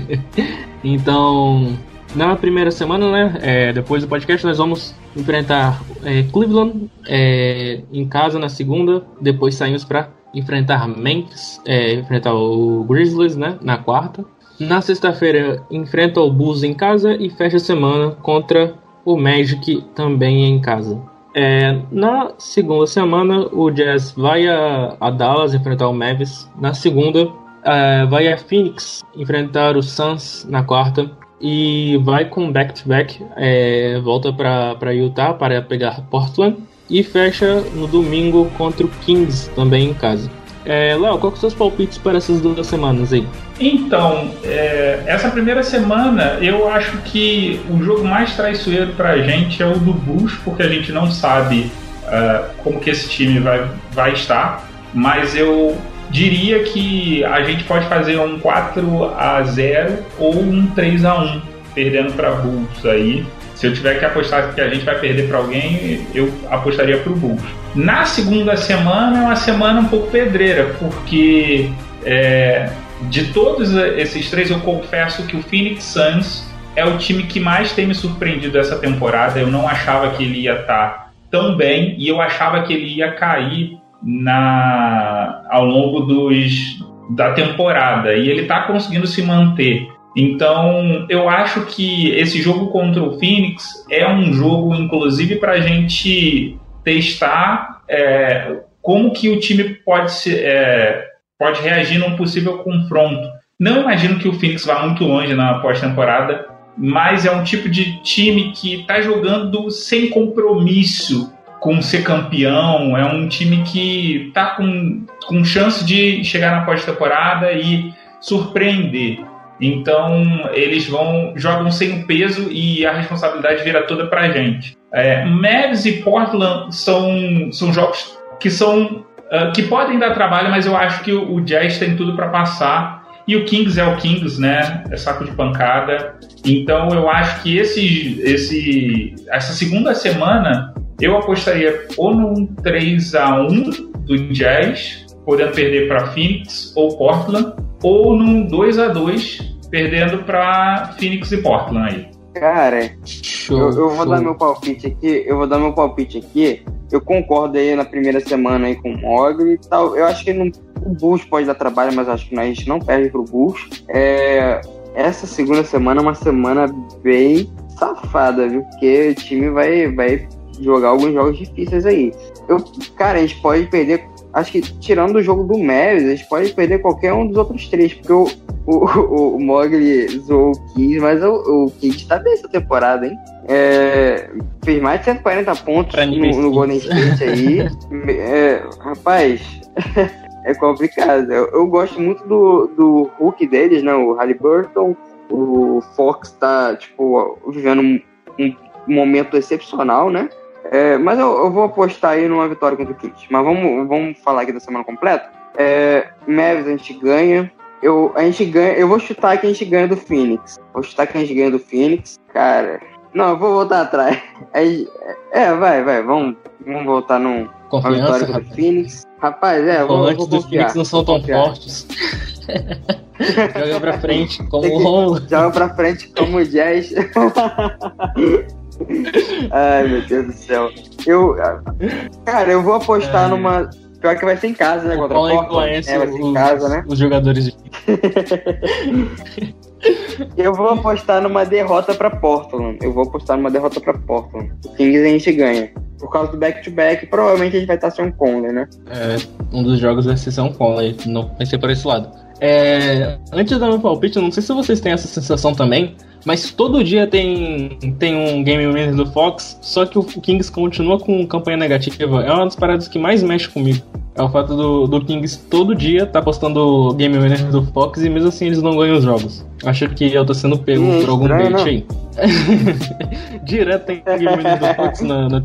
[LAUGHS] então, na primeira semana, né, é, depois do podcast, nós vamos enfrentar é, Cleveland é, em casa na segunda. Depois saímos para enfrentar Memphis, é, enfrentar o Grizzlies, né, na quarta. Na sexta-feira enfrenta o Bulls em casa e fecha a semana contra o Magic também em casa. É, na segunda semana, o Jazz vai a, a Dallas enfrentar o Mavis. Na segunda, é, vai a Phoenix enfrentar o Suns na quarta. E vai com back-to-back, é, volta para Utah para pegar Portland. E fecha no domingo contra o Kings, também em casa. É, Léo, qual são os palpites para essas duas semanas aí? Então, é, essa primeira semana eu acho que o jogo mais traiçoeiro para a gente é o do Bulls, porque a gente não sabe uh, como que esse time vai, vai estar, mas eu diria que a gente pode fazer um 4 a 0 ou um 3 a 1 perdendo para Bulls aí. Se eu tiver que apostar que a gente vai perder para alguém, eu apostaria para o Bulls. Na segunda semana é uma semana um pouco pedreira, porque é, de todos esses três, eu confesso que o Phoenix Suns é o time que mais tem me surpreendido essa temporada. Eu não achava que ele ia estar tão bem e eu achava que ele ia cair na ao longo dos, da temporada e ele está conseguindo se manter. Então, eu acho que esse jogo contra o Phoenix é um jogo, inclusive, para a gente testar é, como que o time pode, se, é, pode reagir num possível confronto. Não imagino que o Phoenix vá muito longe na pós-temporada, mas é um tipo de time que está jogando sem compromisso com ser campeão. É um time que está com, com chance de chegar na pós-temporada e surpreender. Então eles vão jogam sem o peso e a responsabilidade vira toda para a gente. É, Mavs e Portland são, são jogos que são uh, que podem dar trabalho, mas eu acho que o, o Jazz tem tudo para passar. E o Kings é o Kings, né? É saco de pancada. Então eu acho que esse, esse, essa segunda semana eu apostaria ou num 3 a 1 do Jazz, podendo perder para Phoenix ou Portland, ou num 2 a 2 perdendo para Phoenix e Portland aí. Cara, show, eu, eu, vou show. dar meu palpite aqui. Eu vou dar meu palpite aqui. Eu concordo aí na primeira semana aí com o Mogli e tal. Eu acho que não, o Bulls pode dar trabalho, mas acho que a gente não perde pro Bulls. É, essa segunda semana é uma semana bem safada, viu? Porque o time vai, vai jogar alguns jogos difíceis aí. Eu, cara, a gente pode perder acho que tirando o jogo do Mavis, a gente pode perder qualquer um dos outros três, porque o, o, o, Mogli zoou o Kings, mas o, o Kings tá bem essa temporada, hein? É, fez mais de 140 pontos no, no Golden State aí. [LAUGHS] é, rapaz, [LAUGHS] é complicado. Eu, eu, gosto muito do, do Hulk deles, né? O Halliburton. O Fox tá, tipo, vivendo um, um momento excepcional, né? É, mas eu, eu, vou apostar aí numa vitória contra o Kings. Mas vamos, vamos falar aqui da semana completa. É, Mavis a gente ganha. Eu, a gente ganha. Eu vou chutar que a gente ganha do Phoenix. Vou chutar que a gente ganha do Phoenix. Cara. Não, eu vou voltar atrás. É, é vai, vai. Vamos, vamos voltar num, Confiança, uma vitória contra o Phoenix. Rapaz, é, vou, antes dos Phoenix não são tão fortes. [LAUGHS] joga pra frente como o Joga pra frente como o Jazz. [LAUGHS] [LAUGHS] Ai, meu Deus do céu. Eu. Cara, eu vou apostar é. numa. Pior que vai ser em casa, né? Contra Portland. É, vai ser em casa, né? Os jogadores de. [LAUGHS] eu vou apostar numa derrota pra Portland. Eu vou apostar numa derrota pra Portland. O Kings a gente ganha. por causa do back-to-back, provavelmente a gente vai estar sem um Conley, né? É, um dos jogos vai ser um Conley, não vai ser por esse lado. É, antes da meu palpite, eu não sei se vocês têm essa sensação também, mas todo dia tem, tem um Game Winner do Fox, só que o Kings continua com campanha negativa. É uma das paradas que mais mexe comigo. É o fato do, do Kings todo dia tá postando Game Winner do Fox e mesmo assim eles não ganham os jogos. Acho que eu tô sendo pego Hum, por algum bait aí. [LAUGHS] Direto tem Game Winner do Fox na, na.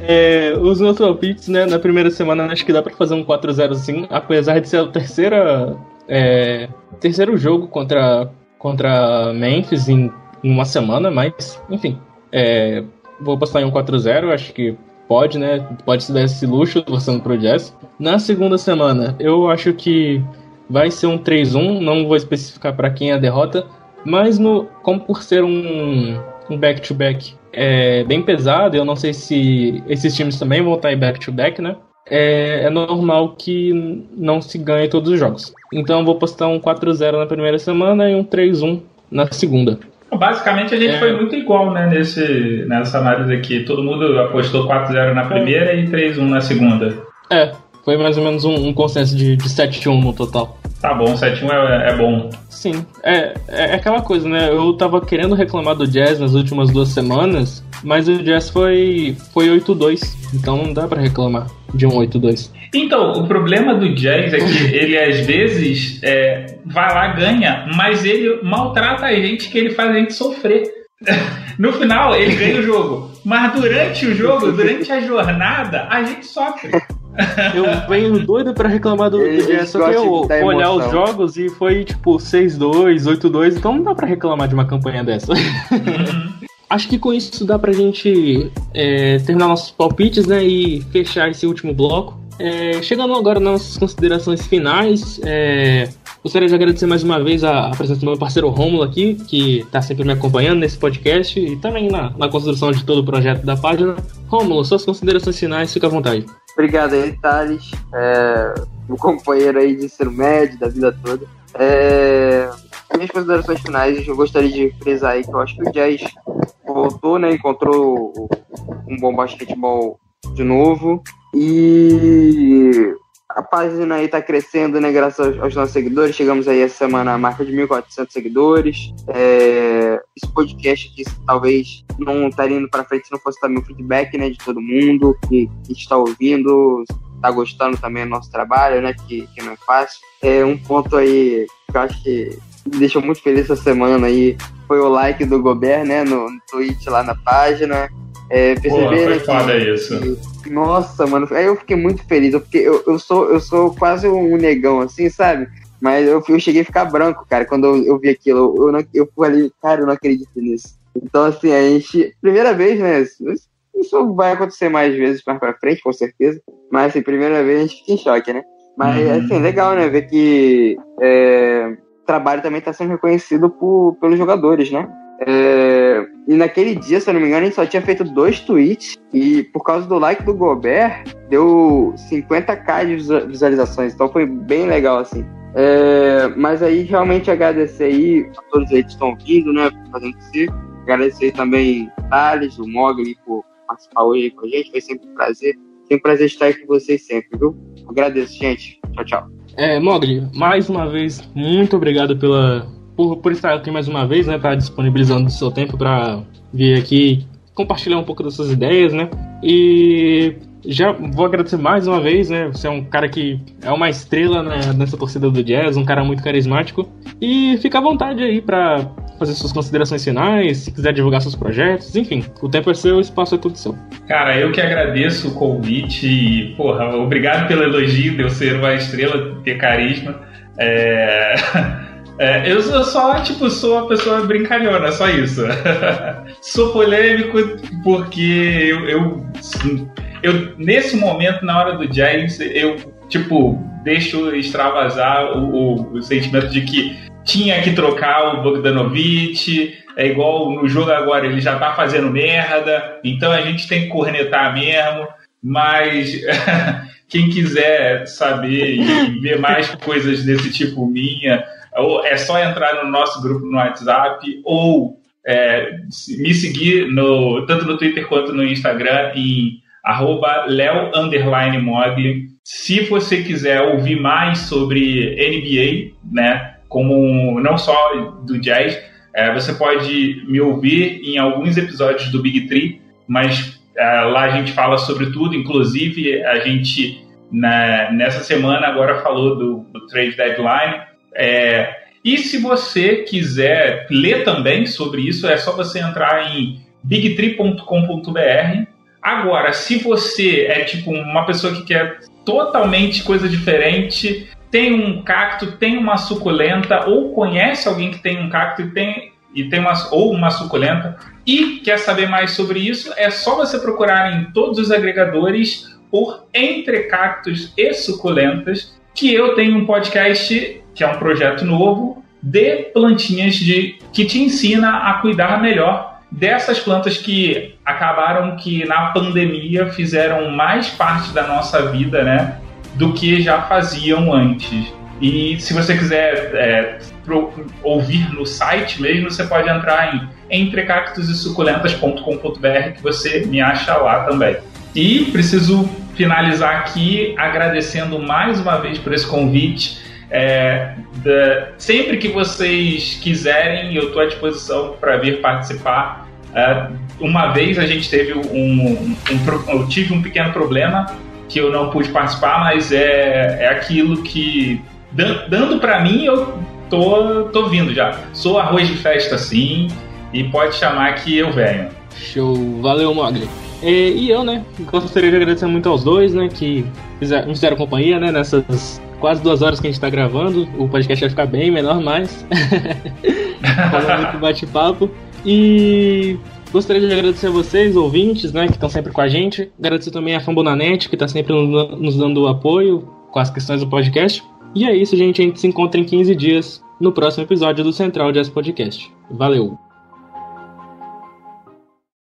É, os meus palpites, né, na primeira semana acho que dá pra fazer um 4-0 sim, apesar de ser a terceira é, terceiro jogo contra, contra Memphis em, uma semana, mas enfim, é, vou postar em um 4-0, acho que pode, né, pode se dar esse luxo torcendo pro Jazz. Na segunda semana, eu acho que vai ser um 3-1, não vou especificar pra quem é a derrota, mas no, como por ser um um back-to-back é bem pesado, eu não sei se esses times também vão estar em back-to-back, né? É, é normal que não se ganhe todos os jogos. Então eu vou postar um 4-0 na primeira semana e um 3-1 na segunda. Basicamente a gente É. foi muito igual, né, nesse, nessa análise aqui. Todo mundo apostou 4-0 na primeira e 3-1 na segunda. É, foi mais ou menos um, um consenso de, de 7-1 no total. Tá bom, 7-1 é, é bom. Sim, é, é aquela coisa, né? Eu tava querendo reclamar do Jazz nas últimas duas semanas, mas o Jazz foi, foi 8-2, então não dá pra reclamar de um 8-2. Então, o problema do Jazz é que ele às vezes é, vai lá, ganha, mas ele maltrata a gente que ele faz a gente sofrer. [LAUGHS] No final, ele ganha o jogo. Mas durante o jogo, durante a jornada, a gente sofre. Eu venho doido pra reclamar do, do só que eu olhar os jogos e foi tipo 6-2, 8-2, então não dá pra reclamar de uma campanha dessa. Uhum. [LAUGHS] Acho que com isso dá pra gente é, terminar nossos palpites, né? E fechar esse último bloco. É, chegando agora nas nossas considerações finais, é, gostaria de agradecer mais uma vez a, a presença do meu parceiro Rômulo aqui, que está sempre me acompanhando nesse podcast e também na, na construção de todo o projeto da página. Rômulo, suas considerações finais, fica à vontade. Obrigado aí, Thales, é, meu companheiro aí de ensino médio, da vida toda. É, minhas considerações finais, eu gostaria de frisar aí que eu acho que o Jazz voltou, né, encontrou um bom basquetebol de novo e a página aí tá crescendo, né, graças aos, aos nossos seguidores. Chegamos aí essa semana à marca de 1.400 seguidores. É, esse podcast aqui talvez não estaria indo para frente se não fosse também o feedback, né, de todo mundo que, que está ouvindo, está gostando também do nosso trabalho, né, que, que não é fácil. É um ponto aí que eu acho que me deixou muito feliz essa semana aí foi o like do Gobert, né, no, no tweet lá na página. É, Pô, perceber, foi né, que- foda isso. que- Nossa, mano, aí eu fiquei muito feliz, eu- porque eu, eu, sou, eu sou quase um negão, assim, sabe? Mas eu, eu cheguei a ficar branco, cara, quando eu, eu vi aquilo. Eu, não, eu falei, cara, eu não acredito nisso. Então, assim, a gente. Primeira vez, né? Isso, isso vai acontecer mais vezes mais pra frente, com certeza. Mas, assim, primeira vez a gente fica em choque, né? Mas, Uhum. assim, legal, né? Ver que é, o trabalho também tá sendo reconhecido por, pelos jogadores, né? É, e naquele dia, se eu não me engano, gente só tinha feito dois tweets. E por causa do like do Gobert, deu 50k de visual- visualizações. Então foi bem legal, assim. É, mas aí, realmente agradecer aí a todos aí que estão ouvindo, né? Fazendo isso. Agradecer também o Thales, o Mogli, por participar hoje com a gente. Foi sempre um prazer. Sempre um prazer estar aí com vocês sempre, viu? Agradeço, gente. Tchau, tchau. É, Mogli, mais uma vez, muito obrigado pela, por, por estar aqui mais uma vez, né? Tá disponibilizando o seu tempo para vir aqui compartilhar um pouco das suas ideias, né? E já vou agradecer mais uma vez, né? Você é um cara que é uma estrela né, nessa torcida do Jazz, um cara muito carismático. E fica à vontade aí para fazer suas considerações finais, se quiser divulgar seus projetos, enfim, o tempo é seu, o espaço é tudo seu. Cara, eu que agradeço o convite e, porra, obrigado pelo elogio de eu ser uma estrela, ter carisma. É... [LAUGHS] é, eu, eu só, tipo, sou uma pessoa brincalhona, só isso. [LAUGHS] sou polêmico porque eu, eu, eu, nesse momento, na hora do jazz, eu, tipo, deixo extravasar o, o, o sentimento de que tinha que trocar o Bogdanovich, é igual no jogo agora, ele já tá fazendo merda, então a gente tem que cornetar mesmo, mas [LAUGHS] quem quiser saber e ver mais coisas desse tipo minha, ou é só entrar no nosso grupo no WhatsApp ou é, me seguir no, tanto no Twitter quanto no Instagram em arroba. Se você quiser ouvir mais sobre NBA, né, como não só do jazz, é, você pode me ouvir em alguns episódios do Big Tree, mas é, lá a gente fala sobre tudo, inclusive a gente na, nessa semana agora falou do, do Trade Deadline. É, e se você quiser ler também sobre isso, é só você entrar em bigtree.com.br. Agora, se você é tipo uma pessoa que quer totalmente coisa diferente, tem um cacto, tem uma suculenta, ou conhece alguém que tem um cacto e tem, e tem uma, ou uma suculenta, e quer saber mais sobre isso, é só você procurar em todos os agregadores por Entre Cactos e Suculentas, que eu tenho um podcast, que é um projeto novo, de plantinhas de, que te ensina a cuidar melhor dessas plantas que acabaram que na pandemia fizeram mais parte da nossa vida, né? do que já faziam antes. E se você quiser é, pro, ouvir no site mesmo, você pode entrar em entrecactosesuculentas.com.br que você me acha lá também. E preciso finalizar aqui agradecendo mais uma vez por esse convite. É, da, sempre que vocês quiserem, eu estou à disposição para vir participar. É, uma vez a gente teve um, um, um, eu tive um pequeno problema que eu não pude participar, mas é, é aquilo que, dando para mim, eu tô, tô vindo já. Sou arroz de festa sim, e pode chamar que eu venho. Show, valeu Mogli. E, e, eu, né, gostaria de agradecer muito aos dois, né, que fizeram, fizeram companhia, né, nessas quase duas horas que a gente tá gravando. O podcast vai ficar bem menor, mas. [LAUGHS] Falando muito bate-papo. E Gostaria de agradecer a vocês, ouvintes, né, que estão sempre com a gente. Agradecer também a Fambonanet, que está sempre nos dando apoio com as questões do podcast. E é isso, gente. A gente se encontra em 15 dias no próximo episódio do Central Jazz Podcast. Valeu!